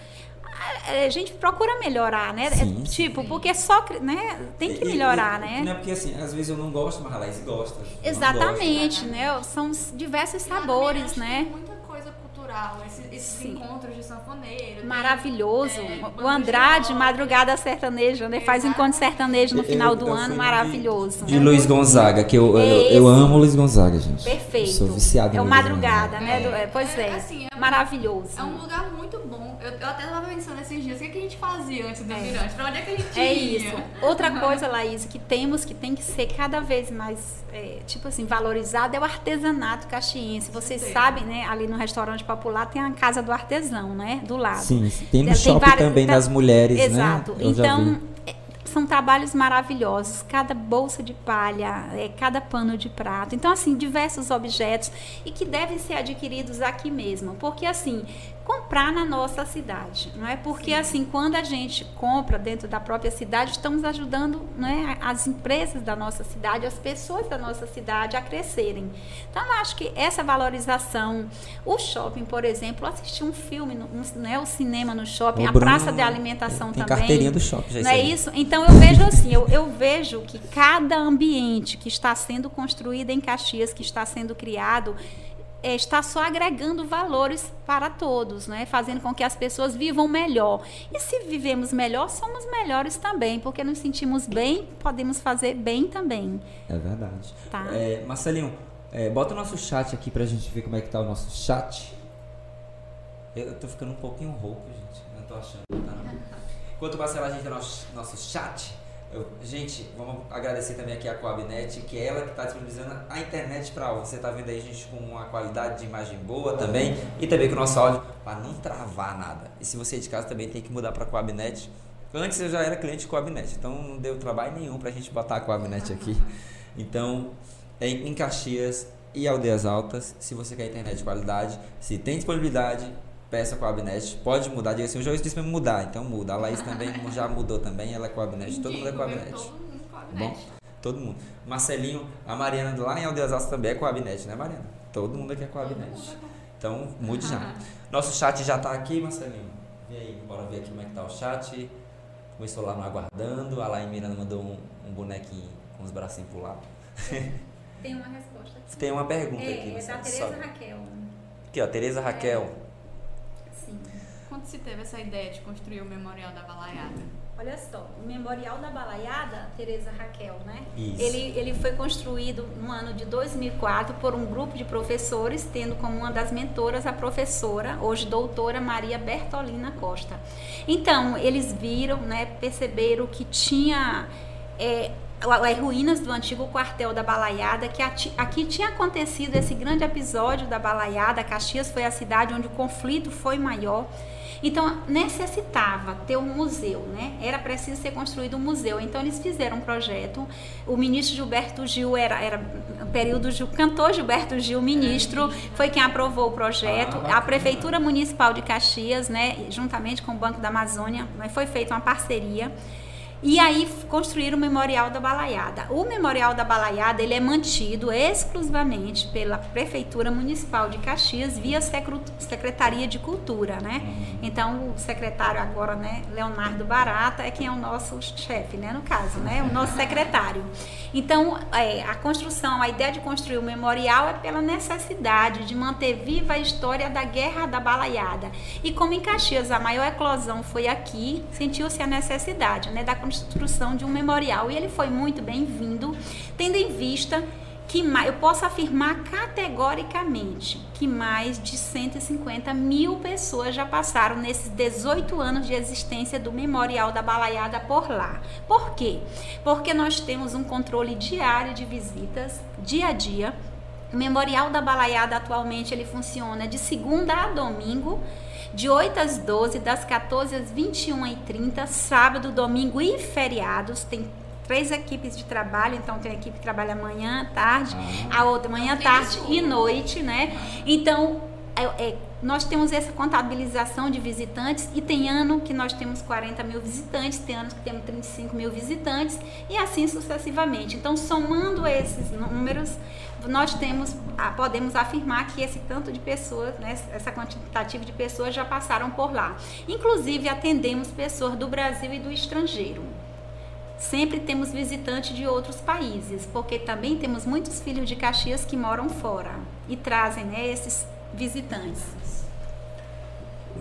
a- A gente procura melhorar, né? Sim, É, sim. tipo, porque só, cre- né? Tem que E- e- melhorar, e- né? Não é porque assim, às vezes eu não gosto, mas a Laís gosta. Exatamente, né? São diversos E sabores, né? Tem muita coisa cultural, esses, encontros de sanfoneiro. tem, Maravilhoso. é, o Andrade. Madrugada Sertaneja, né? Faz encontro sertanejo no final eu do ano, no maravilhoso. De Luiz Gonzaga, que eu, eu, Esse. eu amo Luiz Gonzaga, gente. Perfeito. Eu sou viciado em É o Madrugada, né? É, pois é. É, assim, é maravilhoso. É um lugar muito bom. Eu, eu até tava pensando esses dias, o que, que a gente fazia antes do É. Mirante? Pra onde é que a gente É ia? isso. Outra coisa, Laís, que temos que tem que ser cada vez mais, é, tipo assim, valorizado é o artesanato caxiense. Vocês Sim. sabem, né? Ali no restaurante popular tem a casa do artesão, né? Do lado. Sim, tem no shopping várias- também das mulheres, Exato. né? Já Então, é, são trabalhos maravilhosos. Cada bolsa de palha, é, cada pano de prato. Então, assim, diversos objetos e que devem ser adquiridos aqui mesmo. Porque, assim, comprar na nossa cidade, não é? Porque, assim, quando a gente compra dentro da própria cidade, estamos ajudando não é, as empresas da nossa cidade, as pessoas da nossa cidade a crescerem. Então, eu acho que essa valorização, o shopping, por exemplo, assistir um filme, no, um, né, o cinema no shopping, O a Bruno praça de alimentação tem também. carteirinha do shopping, já Não é isso? Então eu vejo assim, eu, eu vejo que cada ambiente que está sendo construído em Caxias, que está sendo criado, eh, está só agregando valores para todos, né? fazendo com que as pessoas vivam melhor. E se vivemos melhor, somos melhores também, porque nos sentimos bem, podemos fazer bem também. É verdade. Tá. É, Marcelinho, é, bota o nosso chat aqui pra gente ver como é que tá o nosso chat. Eu, eu tô ficando um pouquinho rouco, gente. Não tô achando, tá? não. Enquanto o Marcelo o nosso, nosso chat, eu- gente, vamos agradecer também aqui a Coabnet, que é ela que está disponibilizando a internet para você. tá vendo aí, gente, com uma qualidade de imagem boa também e também com o nosso áudio para não travar nada. E se você é de casa também tem que mudar para Coabnet. Antes eu já era cliente de Coabnet, então não deu trabalho nenhum para a gente botar a Coabnet aqui. Então, é em Caxias e Aldeias Altas, se você quer internet de qualidade, se tem disponibilidade, peça com a Abnet. Pode mudar, diga assim, o João disse para mudar, então muda. A Laís também já mudou também, ela é com a Abnet, todo mundo é com a? Abnet. Todo mundo com a Bom, Abnet. todo mundo. Marcelinho, a Mariana lá em Aldeias Altas também é com a Abnet, né Mariana? Todo mundo aqui é com a Abnet. Então, mude já. Nosso chat já tá aqui, Marcelinho. E aí, bora ver aqui como é que tá o chat. Começou lá no aguardando, a Laís Miranda mandou um, um bonequinho com os bracinhos pro lado. Tem uma resposta. Tem uma pergunta É, aqui. é da Tereza Raquel. Aqui, ó, Tereza Raquel. Sim. Quando se teve essa ideia de construir o Memorial da Balaiada? Olha só, o Memorial da Balaiada, Tereza Raquel, né? Isso. Ele, ele foi construído no ano de 2004 por um grupo de professores, tendo como uma das mentoras a professora, hoje doutora Maria Bertolina Costa. Então, eles viram, né, perceberam que tinha é, as ruínas do antigo quartel da Balaiada, que aqui tinha acontecido esse grande episódio da Balaiada, Caxias foi a cidade onde o conflito foi maior. Então necessitava ter um museu, né? Era preciso ser construído um museu. Então eles fizeram um projeto. O ministro Gilberto Gil era, era período Gil, cantor Gilberto Gil, ministro, foi quem aprovou o projeto. Ah, a prefeitura municipal de Caxias, né, juntamente com o Banco da Amazônia, né, foi feita uma parceria. E aí construíram o Memorial da Balaiada. O Memorial da Balaiada ele é mantido exclusivamente pela Prefeitura Municipal de Caxias via Secretaria de Cultura, né? Uhum. Então o secretário agora, né, Leonardo Barata é quem é o nosso chefe, né, no caso, né, o nosso secretário. Então é, a construção, a ideia de construir o memorial é pela necessidade de manter viva a história da Guerra da Balaiada. E como em Caxias a maior eclosão foi aqui, sentiu-se a necessidade, né, da construção de um memorial e ele foi muito bem-vindo, tendo em vista que eu posso afirmar categoricamente que mais de 150 mil pessoas já passaram nesses 18 anos de existência do Memorial da Balaiada por lá. Por quê? Porque nós temos um controle diário de visitas, dia a dia. O Memorial da Balaiada atualmente ele funciona de segunda a domingo de 8 às 12, das 14 às 21 e 30, sábado, domingo e feriados. Tem três equipes de trabalho, então tem a equipe que trabalha manhã, tarde, ah. a outra manhã, tarde e noite, né? Então, é, é, nós temos essa contabilização de visitantes e tem ano que nós temos 40 mil visitantes, tem anos que temos 35 mil visitantes e assim sucessivamente. Então, somando esses números, nós temos, ah, podemos afirmar que esse tanto de pessoas, né, essa quantitativa de pessoas já passaram por lá. Inclusive, atendemos pessoas do Brasil e do estrangeiro. Sempre temos visitantes de outros países, porque também temos muitos filhos de Caxias que moram fora e trazem né, esses visitantes.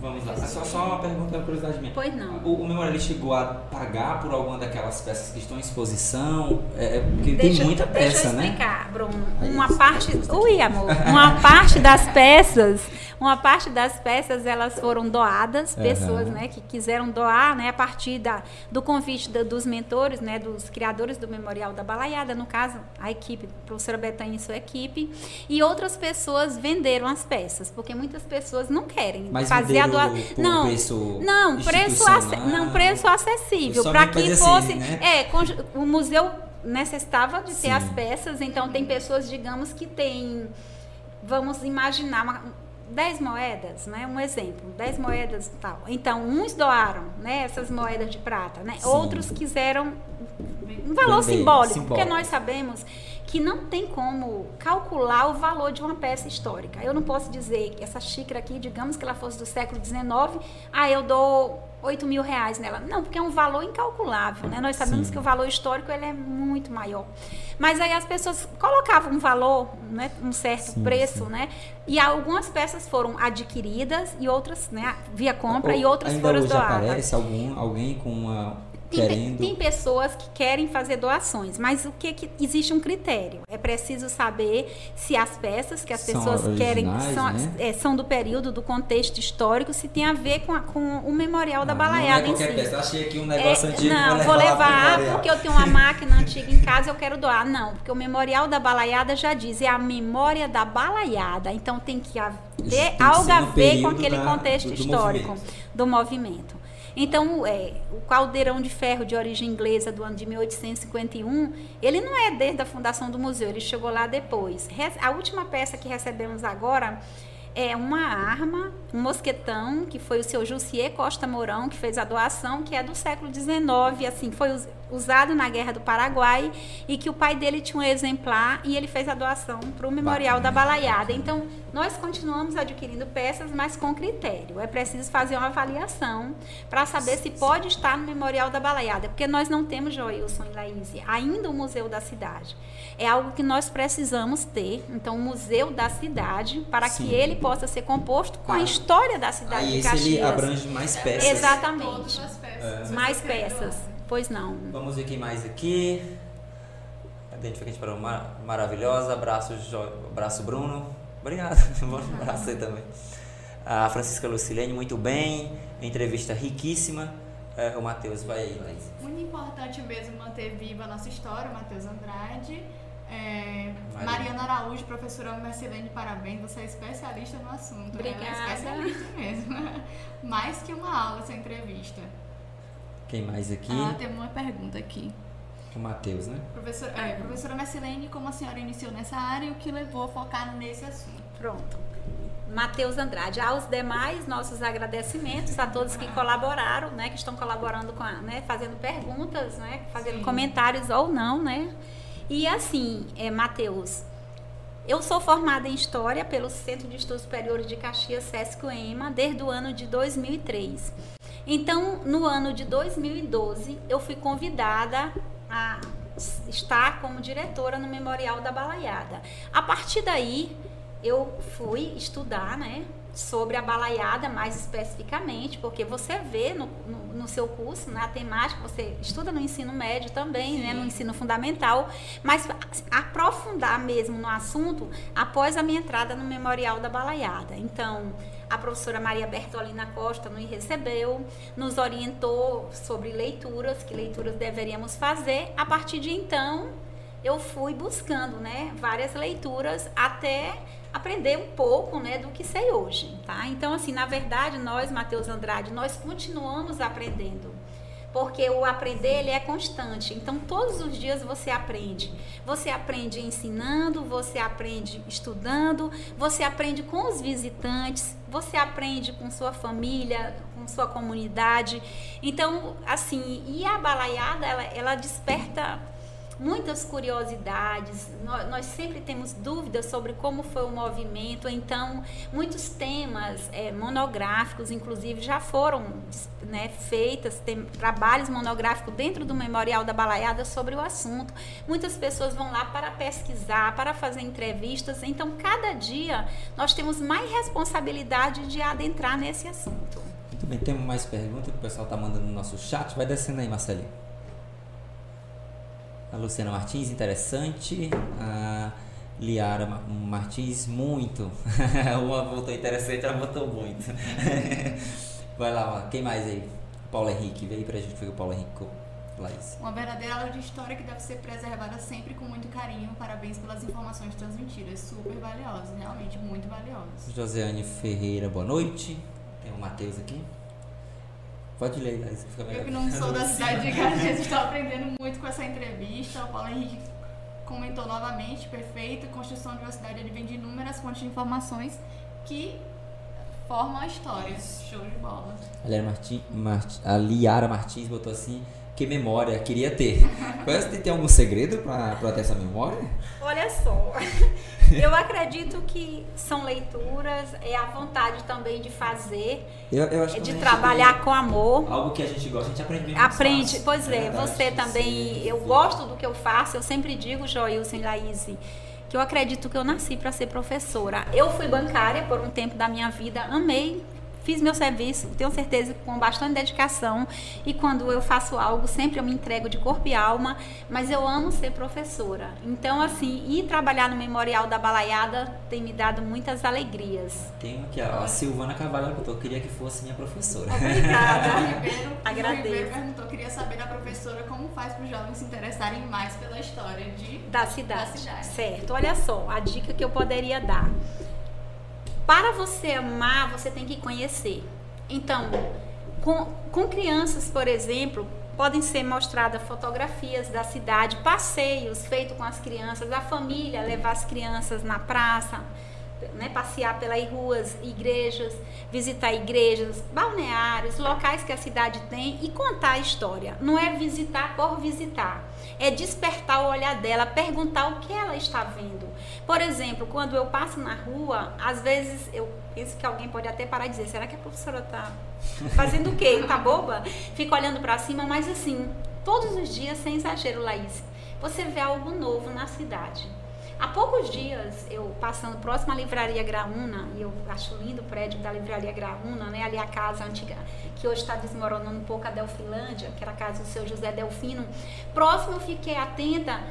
Vamos lá. Só, só uma pergunta, uma curiosidade minha. Pois não. O, o memorial chegou a pagar por alguma daquelas peças que estão em exposição? É, é porque deixa, tem muita peça, né? Deixa eu explicar, né? Bruno. Uma parte... Ui, amor. Uma parte das peças uma parte das peças elas foram doadas, pessoas né, que quiseram doar né, a partir da, do convite da, dos mentores, né, dos criadores do Memorial da Balaiada, no caso, a equipe, a professora Betânia e sua equipe, e outras pessoas venderam as peças, porque muitas pessoas não querem Mas fazer Não, preço não, preço, não, preço acessível, para que fosse. Assim, né? É, o museu necessitava de ter Sim. as peças, então tem pessoas, digamos, que têm vamos imaginar uma, 10 moedas, né? Um exemplo, 10 moedas e tal. Então, uns doaram, né? Essas moedas de prata, né? Sim. Outros quiseram um valor simbólico, simbólico, porque nós sabemos que não tem como calcular o valor de uma peça histórica. Eu não posso dizer que essa xícara aqui, digamos que ela fosse do século XIX, ah, eu dou 8 mil reais nela. Não, porque é um valor incalculável, né? Nós sabemos Sim. que o valor histórico ele é muito maior. Mas aí as pessoas colocavam um valor, né, um certo sim, preço, sim. né? E algumas peças foram adquiridas e outras, né, via compra Ou, e outras foram hoje doadas. aparece algum, alguém com uma tem, tem, pessoas que querem fazer doações, mas o que, que existe um critério? É preciso saber se as peças que as são pessoas querem são, né? é, são, do período, do contexto histórico, se tem a ver com, a, com o memorial da balaiada não é em si. Peça. Achei aqui um negócio é, antigo. Não, vou levar, porque eu tenho uma máquina antiga em casa eu quero doar. Não, porque o memorial da balaiada já diz, é a memória da balaiada. Então tem que ter algo a ver com aquele da, contexto do, do histórico movimento. do movimento. Então, é, o caldeirão de ferro de origem inglesa do ano de 1851, ele não é desde a fundação do museu, ele chegou lá depois. A última peça que recebemos agora é uma arma, um mosquetão, que foi o seu Jussier Costa Mourão, que fez a doação, que é do século XIX, assim, foi usado na Guerra do Paraguai e que o pai dele tinha um exemplar e ele fez a doação para o Memorial da Balaiada. Então, nós continuamos adquirindo peças, mas com critério. É preciso fazer uma avaliação para saber se pode estar no Memorial da Balaiada, porque nós não temos, Joilson e Laís, ainda o Museu da Cidade. É algo que nós precisamos ter, então, o Museu da Cidade, para Sim. que ele possa ser composto com a Ah, história da cidade Aí de esse Caxias. ele abrange mais peças. Exatamente. Todas as peças. Mais peças. Pois não. Vamos ver quem mais aqui. Identificante para o mar maravilhosa. Abraço, jo... Abraço, Bruno. Obrigado. Bom abraço aí também. A Francisca Lucilene, muito bem. Entrevista riquíssima. É, o Matheus, vai aí, Laís. Muito importante mesmo manter viva a nossa história, Matheus Andrade. É, Maria. Mariana Araújo, professora Mercelene, parabéns, você é especialista no assunto. Ela Obrigada. É especialista mesmo. Mais que uma aula essa entrevista. Quem mais aqui? Ah, tem uma pergunta aqui. O Matheus, né? Professor, é, professora Mercelene, como a senhora iniciou nessa área e o que levou a focar nesse assunto? Pronto. Matheus Andrade. Aos demais, nossos agradecimentos a todos que colaboraram, né, que estão colaborando com a, né, fazendo perguntas, né, fazendo Sim. comentários ou não, né? E assim, é, Matheus, eu sou formada em História pelo Centro de Estudos Superiores de Caxias, SESC-UEMA, desde o ano de 2003. Então, no ano de 2012, eu fui convidada a estar como diretora no Memorial da Balaiada. A partir daí, eu fui estudar, né? Sobre a balaiada mais especificamente, porque você vê no, no, no seu curso, na temática, você estuda no ensino médio também, né, no ensino fundamental, mas aprofundar mesmo no assunto após a minha entrada no Memorial da Balaiada. Então, a professora Maria Bertolina Costa nos recebeu, nos orientou sobre leituras, que leituras deveríamos fazer. A partir de então, eu fui buscando, né, várias leituras até aprender um pouco, né, do que sei hoje, tá? Então, assim, na verdade, nós, Matheus Andrade, nós continuamos aprendendo. Porque o aprender ele é constante. Então, todos os dias você aprende. Você aprende ensinando, você aprende estudando, você aprende com os visitantes, você aprende com sua família, com sua comunidade. Então, assim, e a balaiada, ela, ela desperta muitas curiosidades. Nós, nós, sempre temos dúvidas sobre como foi o movimento. Então, muitos temas é, monográficos, inclusive, já foram né, feitas, tem trabalhos monográficos dentro do Memorial da Balaiada sobre o assunto. Muitas pessoas vão lá para pesquisar, para fazer entrevistas. Então, cada dia nós temos mais responsabilidade de adentrar nesse assunto. Muito bem, temos mais perguntas que o pessoal está mandando no nosso chat. Vai descendo aí, Marcelinho. A Luciana Martins, interessante. A Liara Martins, muito. Uma voltou interessante, ela botou muito. Vai lá, quem mais aí? Paulo Henrique, veio pra gente ver o Paulo Henrique. Laís. Uma verdadeira aula de história que deve ser preservada sempre com muito carinho. Parabéns pelas informações transmitidas, super valiosas, realmente muito valiosas. Joseane Ferreira, boa noite. Tem o Matheus aqui. Pode ler, Laís. Fica Eu que não sou da cidade de Caxias, estou aprendendo muito com essa entrevista. O Paulo Henrique comentou novamente, perfeito. Construção de uma cidade advém de inúmeras fontes de informações que formam a história. Show de bola. A Liara, Marti, Marti, a Liara Martins botou assim, que memória, queria ter. Você tem algum segredo para ter essa memória? Olha só, eu acredito que são leituras, é a vontade também de fazer, eu, eu é de trabalhar com amor. Algo que a gente gosta, a gente aprende bem Aprende, fácil. pois é, verdade, você também, sim, eu sim. gosto do que eu faço, eu sempre digo, Joilson e Laís, que eu acredito que eu nasci para ser professora. Eu fui bancária por um tempo da minha vida, amei, fiz meu serviço, tenho certeza que com bastante dedicação e quando eu faço algo, sempre eu me entrego de corpo e alma, mas eu amo ser professora. Então, assim, ir trabalhar no Memorial da Balaiada tem me dado muitas alegrias. Tem aqui, ó, a Silvana Cavalho botou, queria que fosse minha professora. Obrigada. Ribeiro, Agradeço. Ribeiro perguntou, queria saber da professora como faz para os jovens se interessarem mais pela história de da cidade. Da cidade. Certo. Olha só, a dica que eu poderia dar. Para você amar, você tem que conhecer. Então, com, com crianças, por exemplo, podem ser mostradas fotografias da cidade, passeios feitos com as crianças, a família levar as crianças na praça, né, passear pelas ruas, igrejas, visitar igrejas, balneários, locais que a cidade tem e contar a história. Não é visitar por visitar, é despertar o olhar dela, perguntar o que ela está vendo. Por exemplo, quando eu passo na rua, às vezes eu penso que alguém pode até parar e dizer: será que a professora está fazendo o quê? Tá boba? Fica olhando para cima, mas assim, todos os dias, sem exagero, Laís, você vê algo novo na cidade. Há poucos dias, eu passando próximo à livraria Graúna, e eu acho lindo o prédio da livraria Graúna, né? Ali a casa antiga, que hoje está desmoronando um pouco a Delfilândia, que era a casa do seu José Delfino. Próximo eu fiquei atenta,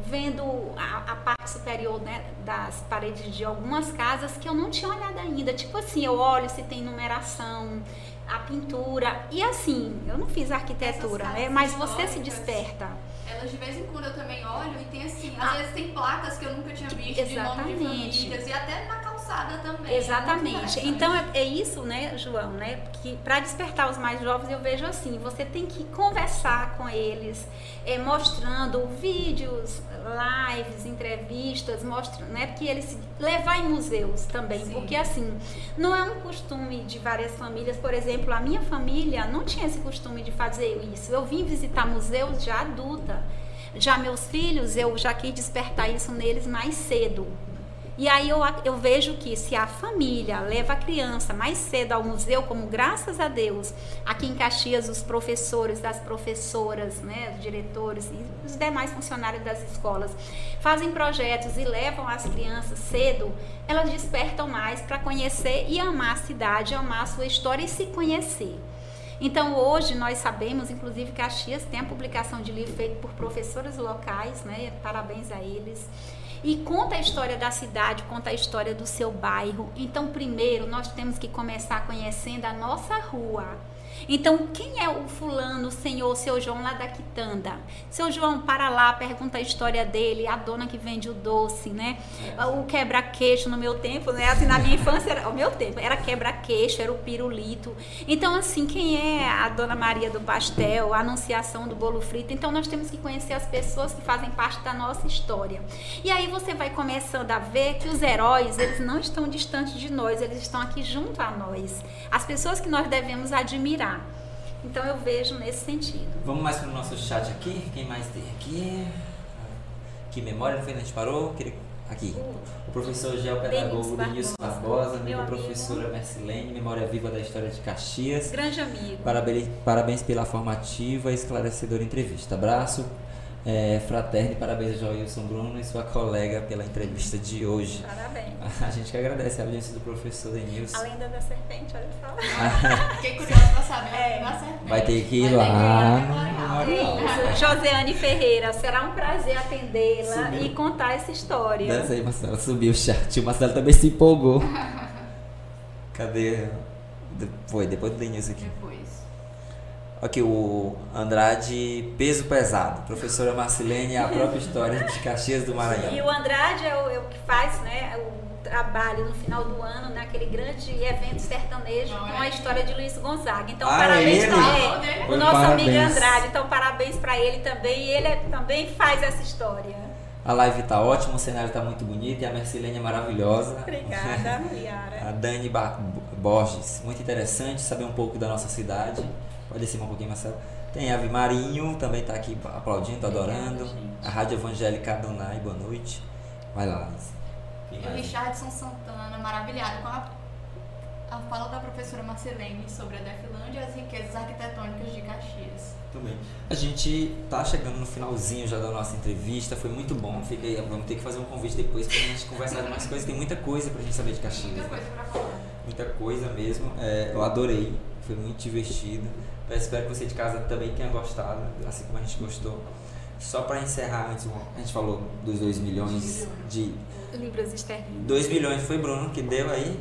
vendo a, a parte superior né, das paredes de algumas casas que eu não tinha olhado ainda. Tipo assim, eu olho se tem numeração, a pintura. E assim, eu não fiz arquitetura, né? Mas você se desperta. Elas de vez em quando eu também olho e tem assim, às ah, vezes tem placas que eu nunca tinha visto exatamente. de nome de famílias e até na calçada também. Exatamente. É então é, é, isso, né, João, né? Que para despertar os mais jovens eu vejo assim, você tem que conversar com eles, é, mostrando vídeos, lives, entrevistas, mostrando, né? Porque eles levar em museus também, Sim. porque assim, não é um costume de várias famílias, por exemplo, a minha família não tinha esse costume de fazer isso. Eu vim visitar museus já adulta. Já meus filhos, eu já quis despertar isso neles mais cedo. E aí eu, eu vejo que se a família leva a criança mais cedo ao museu, como graças a Deus, aqui em Caxias, os professores, as professoras, né, os diretores e os demais funcionários das escolas fazem projetos e levam as crianças cedo, elas despertam mais para conhecer e amar a cidade, amar a sua história e se conhecer. Então, hoje nós sabemos, inclusive, que Caxias tem a publicação de livro feito por professores locais, né? Parabéns a eles e conta a história da cidade, conta a história do seu bairro. Então, primeiro, nós temos que começar conhecendo a nossa rua. Então, quem é o fulano, o senhor, seu João lá da quitanda? Seu João, para lá, pergunta a história dele, a dona que vende o doce, né? O quebra-queixo no meu tempo, né? Assim, na minha infância, era, o meu tempo, era quebra-queixo, era o pirulito. Então, assim, quem é a dona Maria do pastel, a anunciação do bolo frito? Então, nós temos que conhecer as pessoas que fazem parte da nossa história. E aí você vai começando a ver que os heróis, eles não estão distantes de nós, eles estão aqui junto a nós. As pessoas que nós devemos admirar. Então eu vejo nesse sentido. Vamos mais para o nosso chat aqui. Quem mais tem aqui? Que memória não foi? A gente parou? Aqui. O professor geopedagogo Denilson Barbosa, amiga professora Mercilene, Memória Viva da História de Caxias. Grande amigo. Parabéns, parabéns pela formativa e esclarecedora entrevista. Abraço é, fraterno, parabéns a Joilson Bruno e sua colega pela entrevista de hoje. Parabéns. A gente que agradece a audiência do professor Denilson. A lenda da serpente, olha só. Fiquei curiosa pra saber é. da serpente. Vai ter que ir lá é Joseane Ferreira, será um prazer atendê-la e contar essa história. Dança aí, Marcelo, subiu o chat. O Marcelo também se empolgou. Cadê? Foi, depois do Denilson aqui. Depois. Aqui, o Andrade, peso pesado. Professora Marcelene, a própria história de Caxias do Maranhão. E o Andrade é o, é o que faz né, o trabalho no final do ano, naquele grande evento sertanejo Não, com a história de Luiz Gonzaga. Então, ah, parabéns para ele, o nosso parabéns. amigo Andrade. Então, parabéns para ele também. E ele é, também faz essa história. A live está ótima, o cenário está muito bonito e a Mercilene é maravilhosa. Obrigada, Yara. a Dani Borges, muito interessante saber um pouco da nossa cidade. Pode descer um pouquinho, Marcelo. Tem Ave Marinho, também está aqui aplaudindo, adorando. a Rádio Evangélica Adonai, boa noite. Vai lá, Liz. E o Richardson Santana, maravilhado com a, a fala da professora Marcelene sobre a Defilândia e as riquezas arquitetônicas de Caxias. Muito bem. A gente tá chegando no finalzinho já da nossa entrevista, foi muito bom. Fica aí, vamos ter que fazer um convite depois para a gente conversar mais coisas. Tem muita coisa para a gente saber de Caxias. Muita coisa para falar. Muita coisa mesmo. É, eu adorei, foi muito divertido. Eu espero que você de casa também tenha gostado, assim como a gente gostou. Só para encerrar, antes, a gente falou dos 2 milhões de. Libras esterlinas. 2 milhões foi Bruno que deu aí.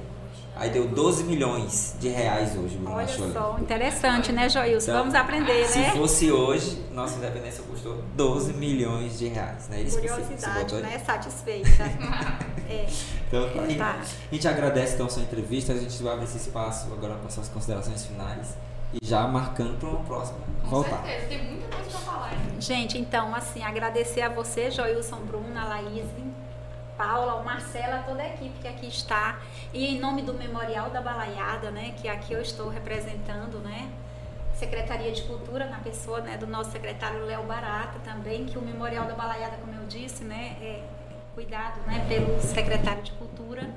Aí deu 12 milhões de reais hoje, Bruno Olha só, interessante, né, Joilson? Então, Vamos aprender, se né? Se fosse hoje, nossa independência custou 12 milhões de reais, né? Isso Curiosidade, né? Satisfeita. é. Então, tá. tá. A gente agradece então a sua entrevista, a gente vai abrir esse espaço agora para suas considerações finais e já marcando para uma próxima Com voltar. certeza, tem muita coisa para falar. Gente. gente, então, assim, agradecer a você, Joilson Bruno, a Laís, Paula, o Marcela, toda a equipe que aqui está. E em nome do Memorial da Balaiada, né, que aqui eu estou representando, né, Secretaria de Cultura, na pessoa né, do nosso secretário Léo Barata também, que o Memorial da Balaiada, como eu disse, né, é cuidado né, pelo secretário de Cultura.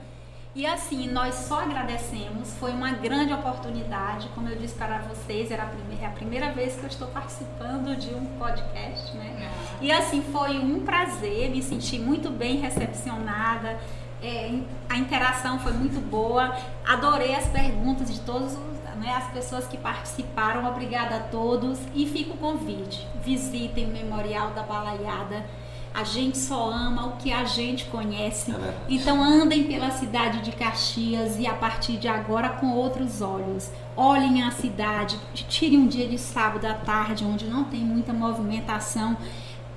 E assim, nós só agradecemos, foi uma grande oportunidade, como eu disse para vocês, era a primeira, é a primeira vez que eu estou participando de um podcast, né? E assim, foi um prazer, me senti muito bem recepcionada, é, a interação foi muito boa, adorei as perguntas de todos né, as pessoas que participaram, obrigada a todos. E fica o convite, visitem o Memorial da Balaiada, a gente só ama o que a gente conhece. É então andem pela cidade de Caxias e a partir de agora com outros olhos. Olhem a cidade, tire um dia de sábado à tarde onde não tem muita movimentação.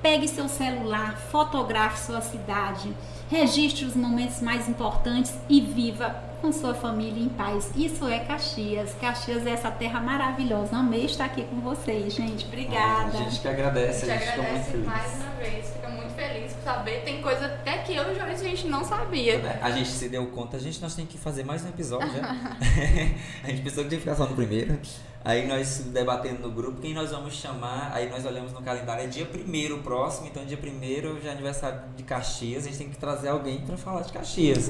Pegue seu celular, fotografe sua cidade, registre os momentos mais importantes e viva com sua família em paz. Isso é Caxias. Caxias é essa terra maravilhosa. Amei estar aqui com vocês, gente. Obrigada. a gente que agradece, a gente, a gente agradece mais uma vez feliz por saber. Tem coisa até que eu e o Joyce a gente não sabia. Né? A gente se deu conta, a gente nós tem que fazer mais um episódio já. a gente pensou que tinha que ficar só no primeiro. Aí nós debatendo no grupo quem nós vamos chamar. Aí nós olhamos no calendário, é dia primeiro próximo, então dia primeiro já é aniversário de Caxias, a gente tem que trazer alguém para falar de Caxias.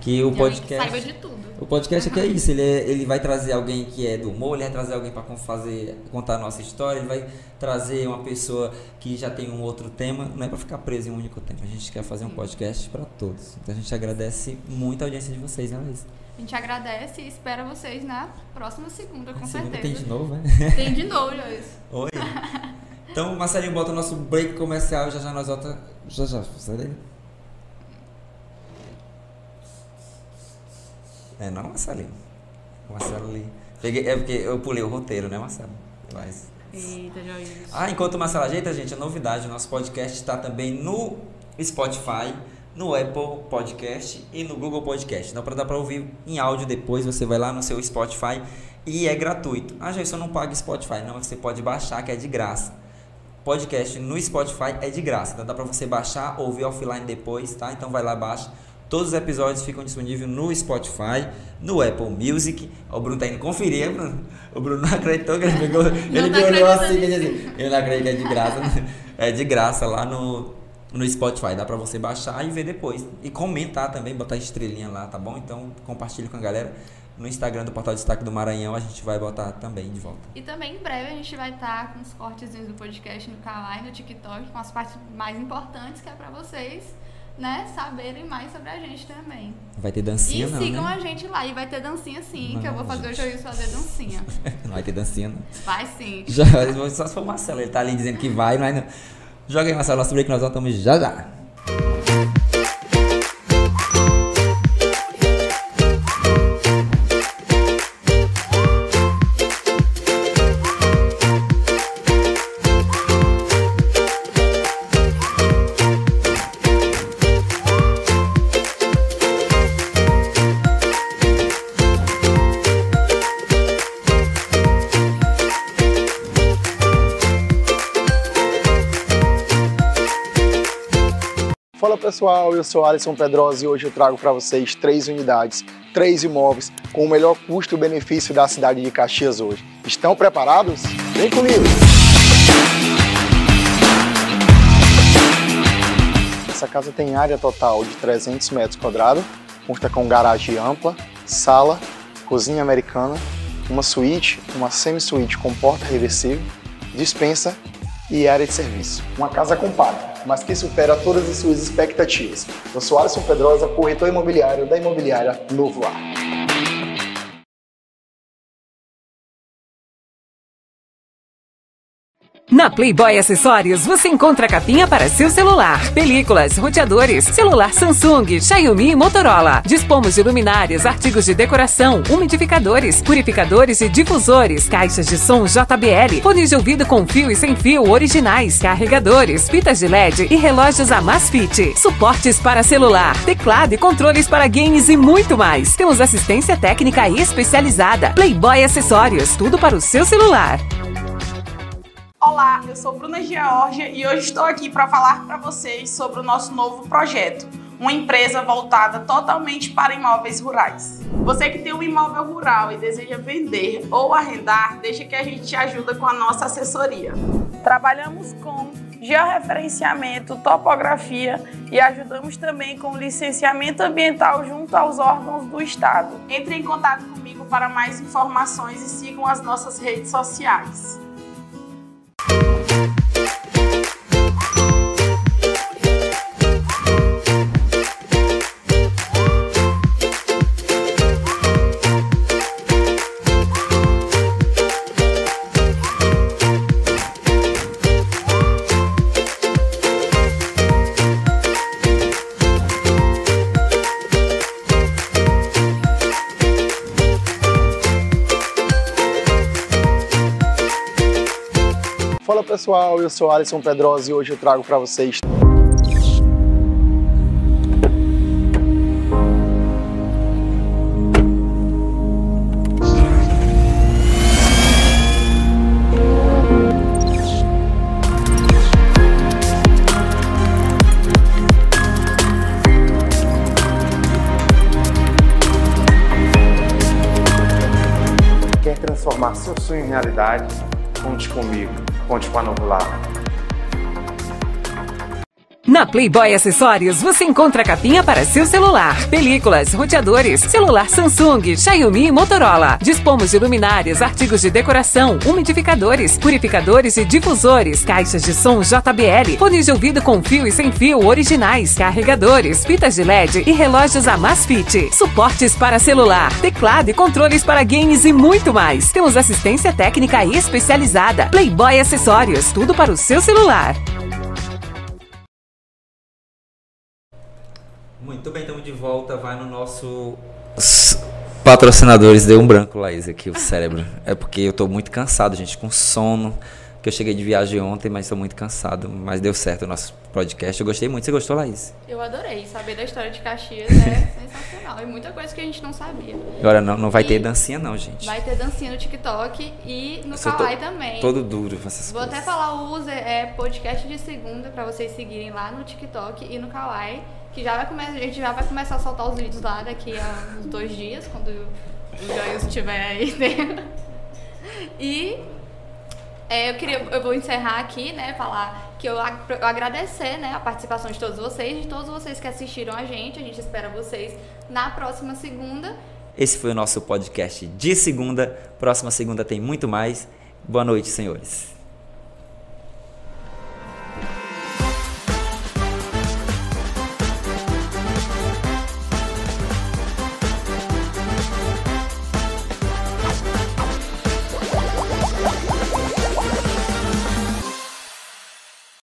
Que o podcast. Saiba de tudo. O podcast aqui é isso, ele, é, ele vai trazer alguém que é do humor, ele vai trazer alguém para fazer, contar a nossa história, ele vai trazer uma pessoa que já tem um outro tema, não é para ficar preso em um único tema. A gente quer fazer um podcast para todos. Então a gente agradece muito a audiência de vocês, né, Luiz? A gente agradece e espera vocês na próxima segunda, com segunda certeza. Tem de novo, né? Tem de novo, Joyce. Oi. Então, Marcelinho, bota o nosso break comercial já já nós volta. Já já, sai daí. É, não, Marcelinho. Marcelo ali. Peguei, é porque eu pulei o roteiro, né, Marcelo? Mas. Eita, Joyce. Ah, enquanto o Marcelo ajeita, gente, a novidade, o nosso podcast está também no Spotify no Apple Podcast e no Google Podcast. Então, para dar para ouvir em áudio depois, você vai lá no seu Spotify e é gratuito. Ah, já eu não pago Spotify. Não, você pode baixar, que é de graça. Podcast no Spotify é de graça. Então, dá para você baixar, ouvir offline depois, tá? Então, vai lá, baixa. Todos os episódios ficam disponíveis no Spotify, no Apple Music. O Bruno tá indo conferir, Bruno. O Bruno não acreditou que ele pegou. ele me olhou assim, ele disse, eu não acredito que é de graça. É de graça lá no, no Spotify. Dá pra você baixar e ver depois. E comentar também, botar estrelinha lá, tá bom? Então compartilhe com a galera. No Instagram do Portal Destaque do Maranhão a gente vai botar também de volta. E também em breve a gente vai estar tá com os cortezinhos do podcast no canal e no TikTok, com as partes mais importantes que é pra vocês né, saberem mais sobre a gente também. Vai ter dancinha, e não, sigam né? a gente lá. E vai ter dancinha sim, não, que eu vou fazer o Joilson fazer dancinha. não vai ter dancinha, não. Vai sim. Já, só se for o Marcelo, ele tá ali dizendo que vai, mas não. Joga aí, Marcelo, nosso break, nós voltamos já já. Pessoal, eu sou Alisson Pedrosa e hoje eu trago para vocês três unidades, três imóveis com o melhor custo-benefício da cidade de Caxias hoje. Estão preparados? Vem comigo! Essa casa tem área total de 300 metros quadrados, consta com garagem ampla, sala, cozinha americana, uma suíte, uma semi-suíte com porta reversível, dispensa e área de serviço. Uma casa compacta mas que supera todas as suas expectativas. Eu sou Alisson Pedrosa, corretor imobiliário da imobiliária Novo Lar. Na Playboy Acessórios você encontra capinha para seu celular, películas, roteadores, celular Samsung, Xiaomi e Motorola. Dispomos de luminárias, artigos de decoração, umidificadores, purificadores e difusores, caixas de som JBL, fones de ouvido com fio e sem fio originais, carregadores, fitas de LED e relógios Amazfit, suportes para celular, teclado e controles para games e muito mais. Temos assistência técnica especializada. Playboy Acessórios, tudo para o seu celular. Olá, eu sou Bruna Georgia e hoje estou aqui para falar para vocês sobre o nosso novo projeto, uma empresa voltada totalmente para imóveis rurais. Você que tem um imóvel rural e deseja vender ou arrendar, deixa que a gente te ajuda com a nossa assessoria. Trabalhamos com georreferenciamento, topografia e ajudamos também com licenciamento ambiental junto aos órgãos do Estado. Entre em contato comigo para mais informações e sigam as nossas redes sociais. Thank you. Pessoal, eu sou Alisson Pedrosa e hoje eu trago para vocês Quer transformar seu sonho em realidade? Conte comigo. Conte com a Novular. Na Playboy Acessórios você encontra capinha para seu celular, películas, roteadores, celular Samsung, Xiaomi e Motorola. Dispomos de luminárias, artigos de decoração, umidificadores, purificadores e difusores, caixas de som JBL, fones de ouvido com fio e sem fio originais, carregadores, fitas de LED e relógios Amazfit, suportes para celular, teclado e controles para games e muito mais. Temos assistência técnica especializada. Playboy Acessórios, tudo para o seu celular. Muito bem, estamos de volta. Vai no nosso. Os patrocinadores deu um branco, Laís, aqui, o cérebro. É porque eu tô muito cansado, gente, com sono. Que eu cheguei de viagem ontem, mas estou muito cansado. Mas deu certo o nosso podcast. Eu gostei muito. Você gostou, Laís? Eu adorei. Saber da história de Caxias é sensacional. E muita coisa que a gente não sabia. Agora não, não vai E ter dancinha, não, gente. Vai ter dancinha no TikTok e no Kawaii também. Todo duro com essas Vou coisas. até falar o user é podcast de segunda pra vocês seguirem lá no TikTok e no Kawaii, que já vai começar, a gente já vai começar a soltar os vídeos lá daqui a uns dois dias, quando o Joyce estiver aí dentro. E é, eu queria, eu vou encerrar aqui, né, falar que eu, eu agradecer, né, a participação de todos vocês, de todos vocês que assistiram a gente. A gente espera vocês na próxima segunda. Esse foi o nosso podcast de segunda. Próxima segunda tem muito mais. Boa noite, senhores.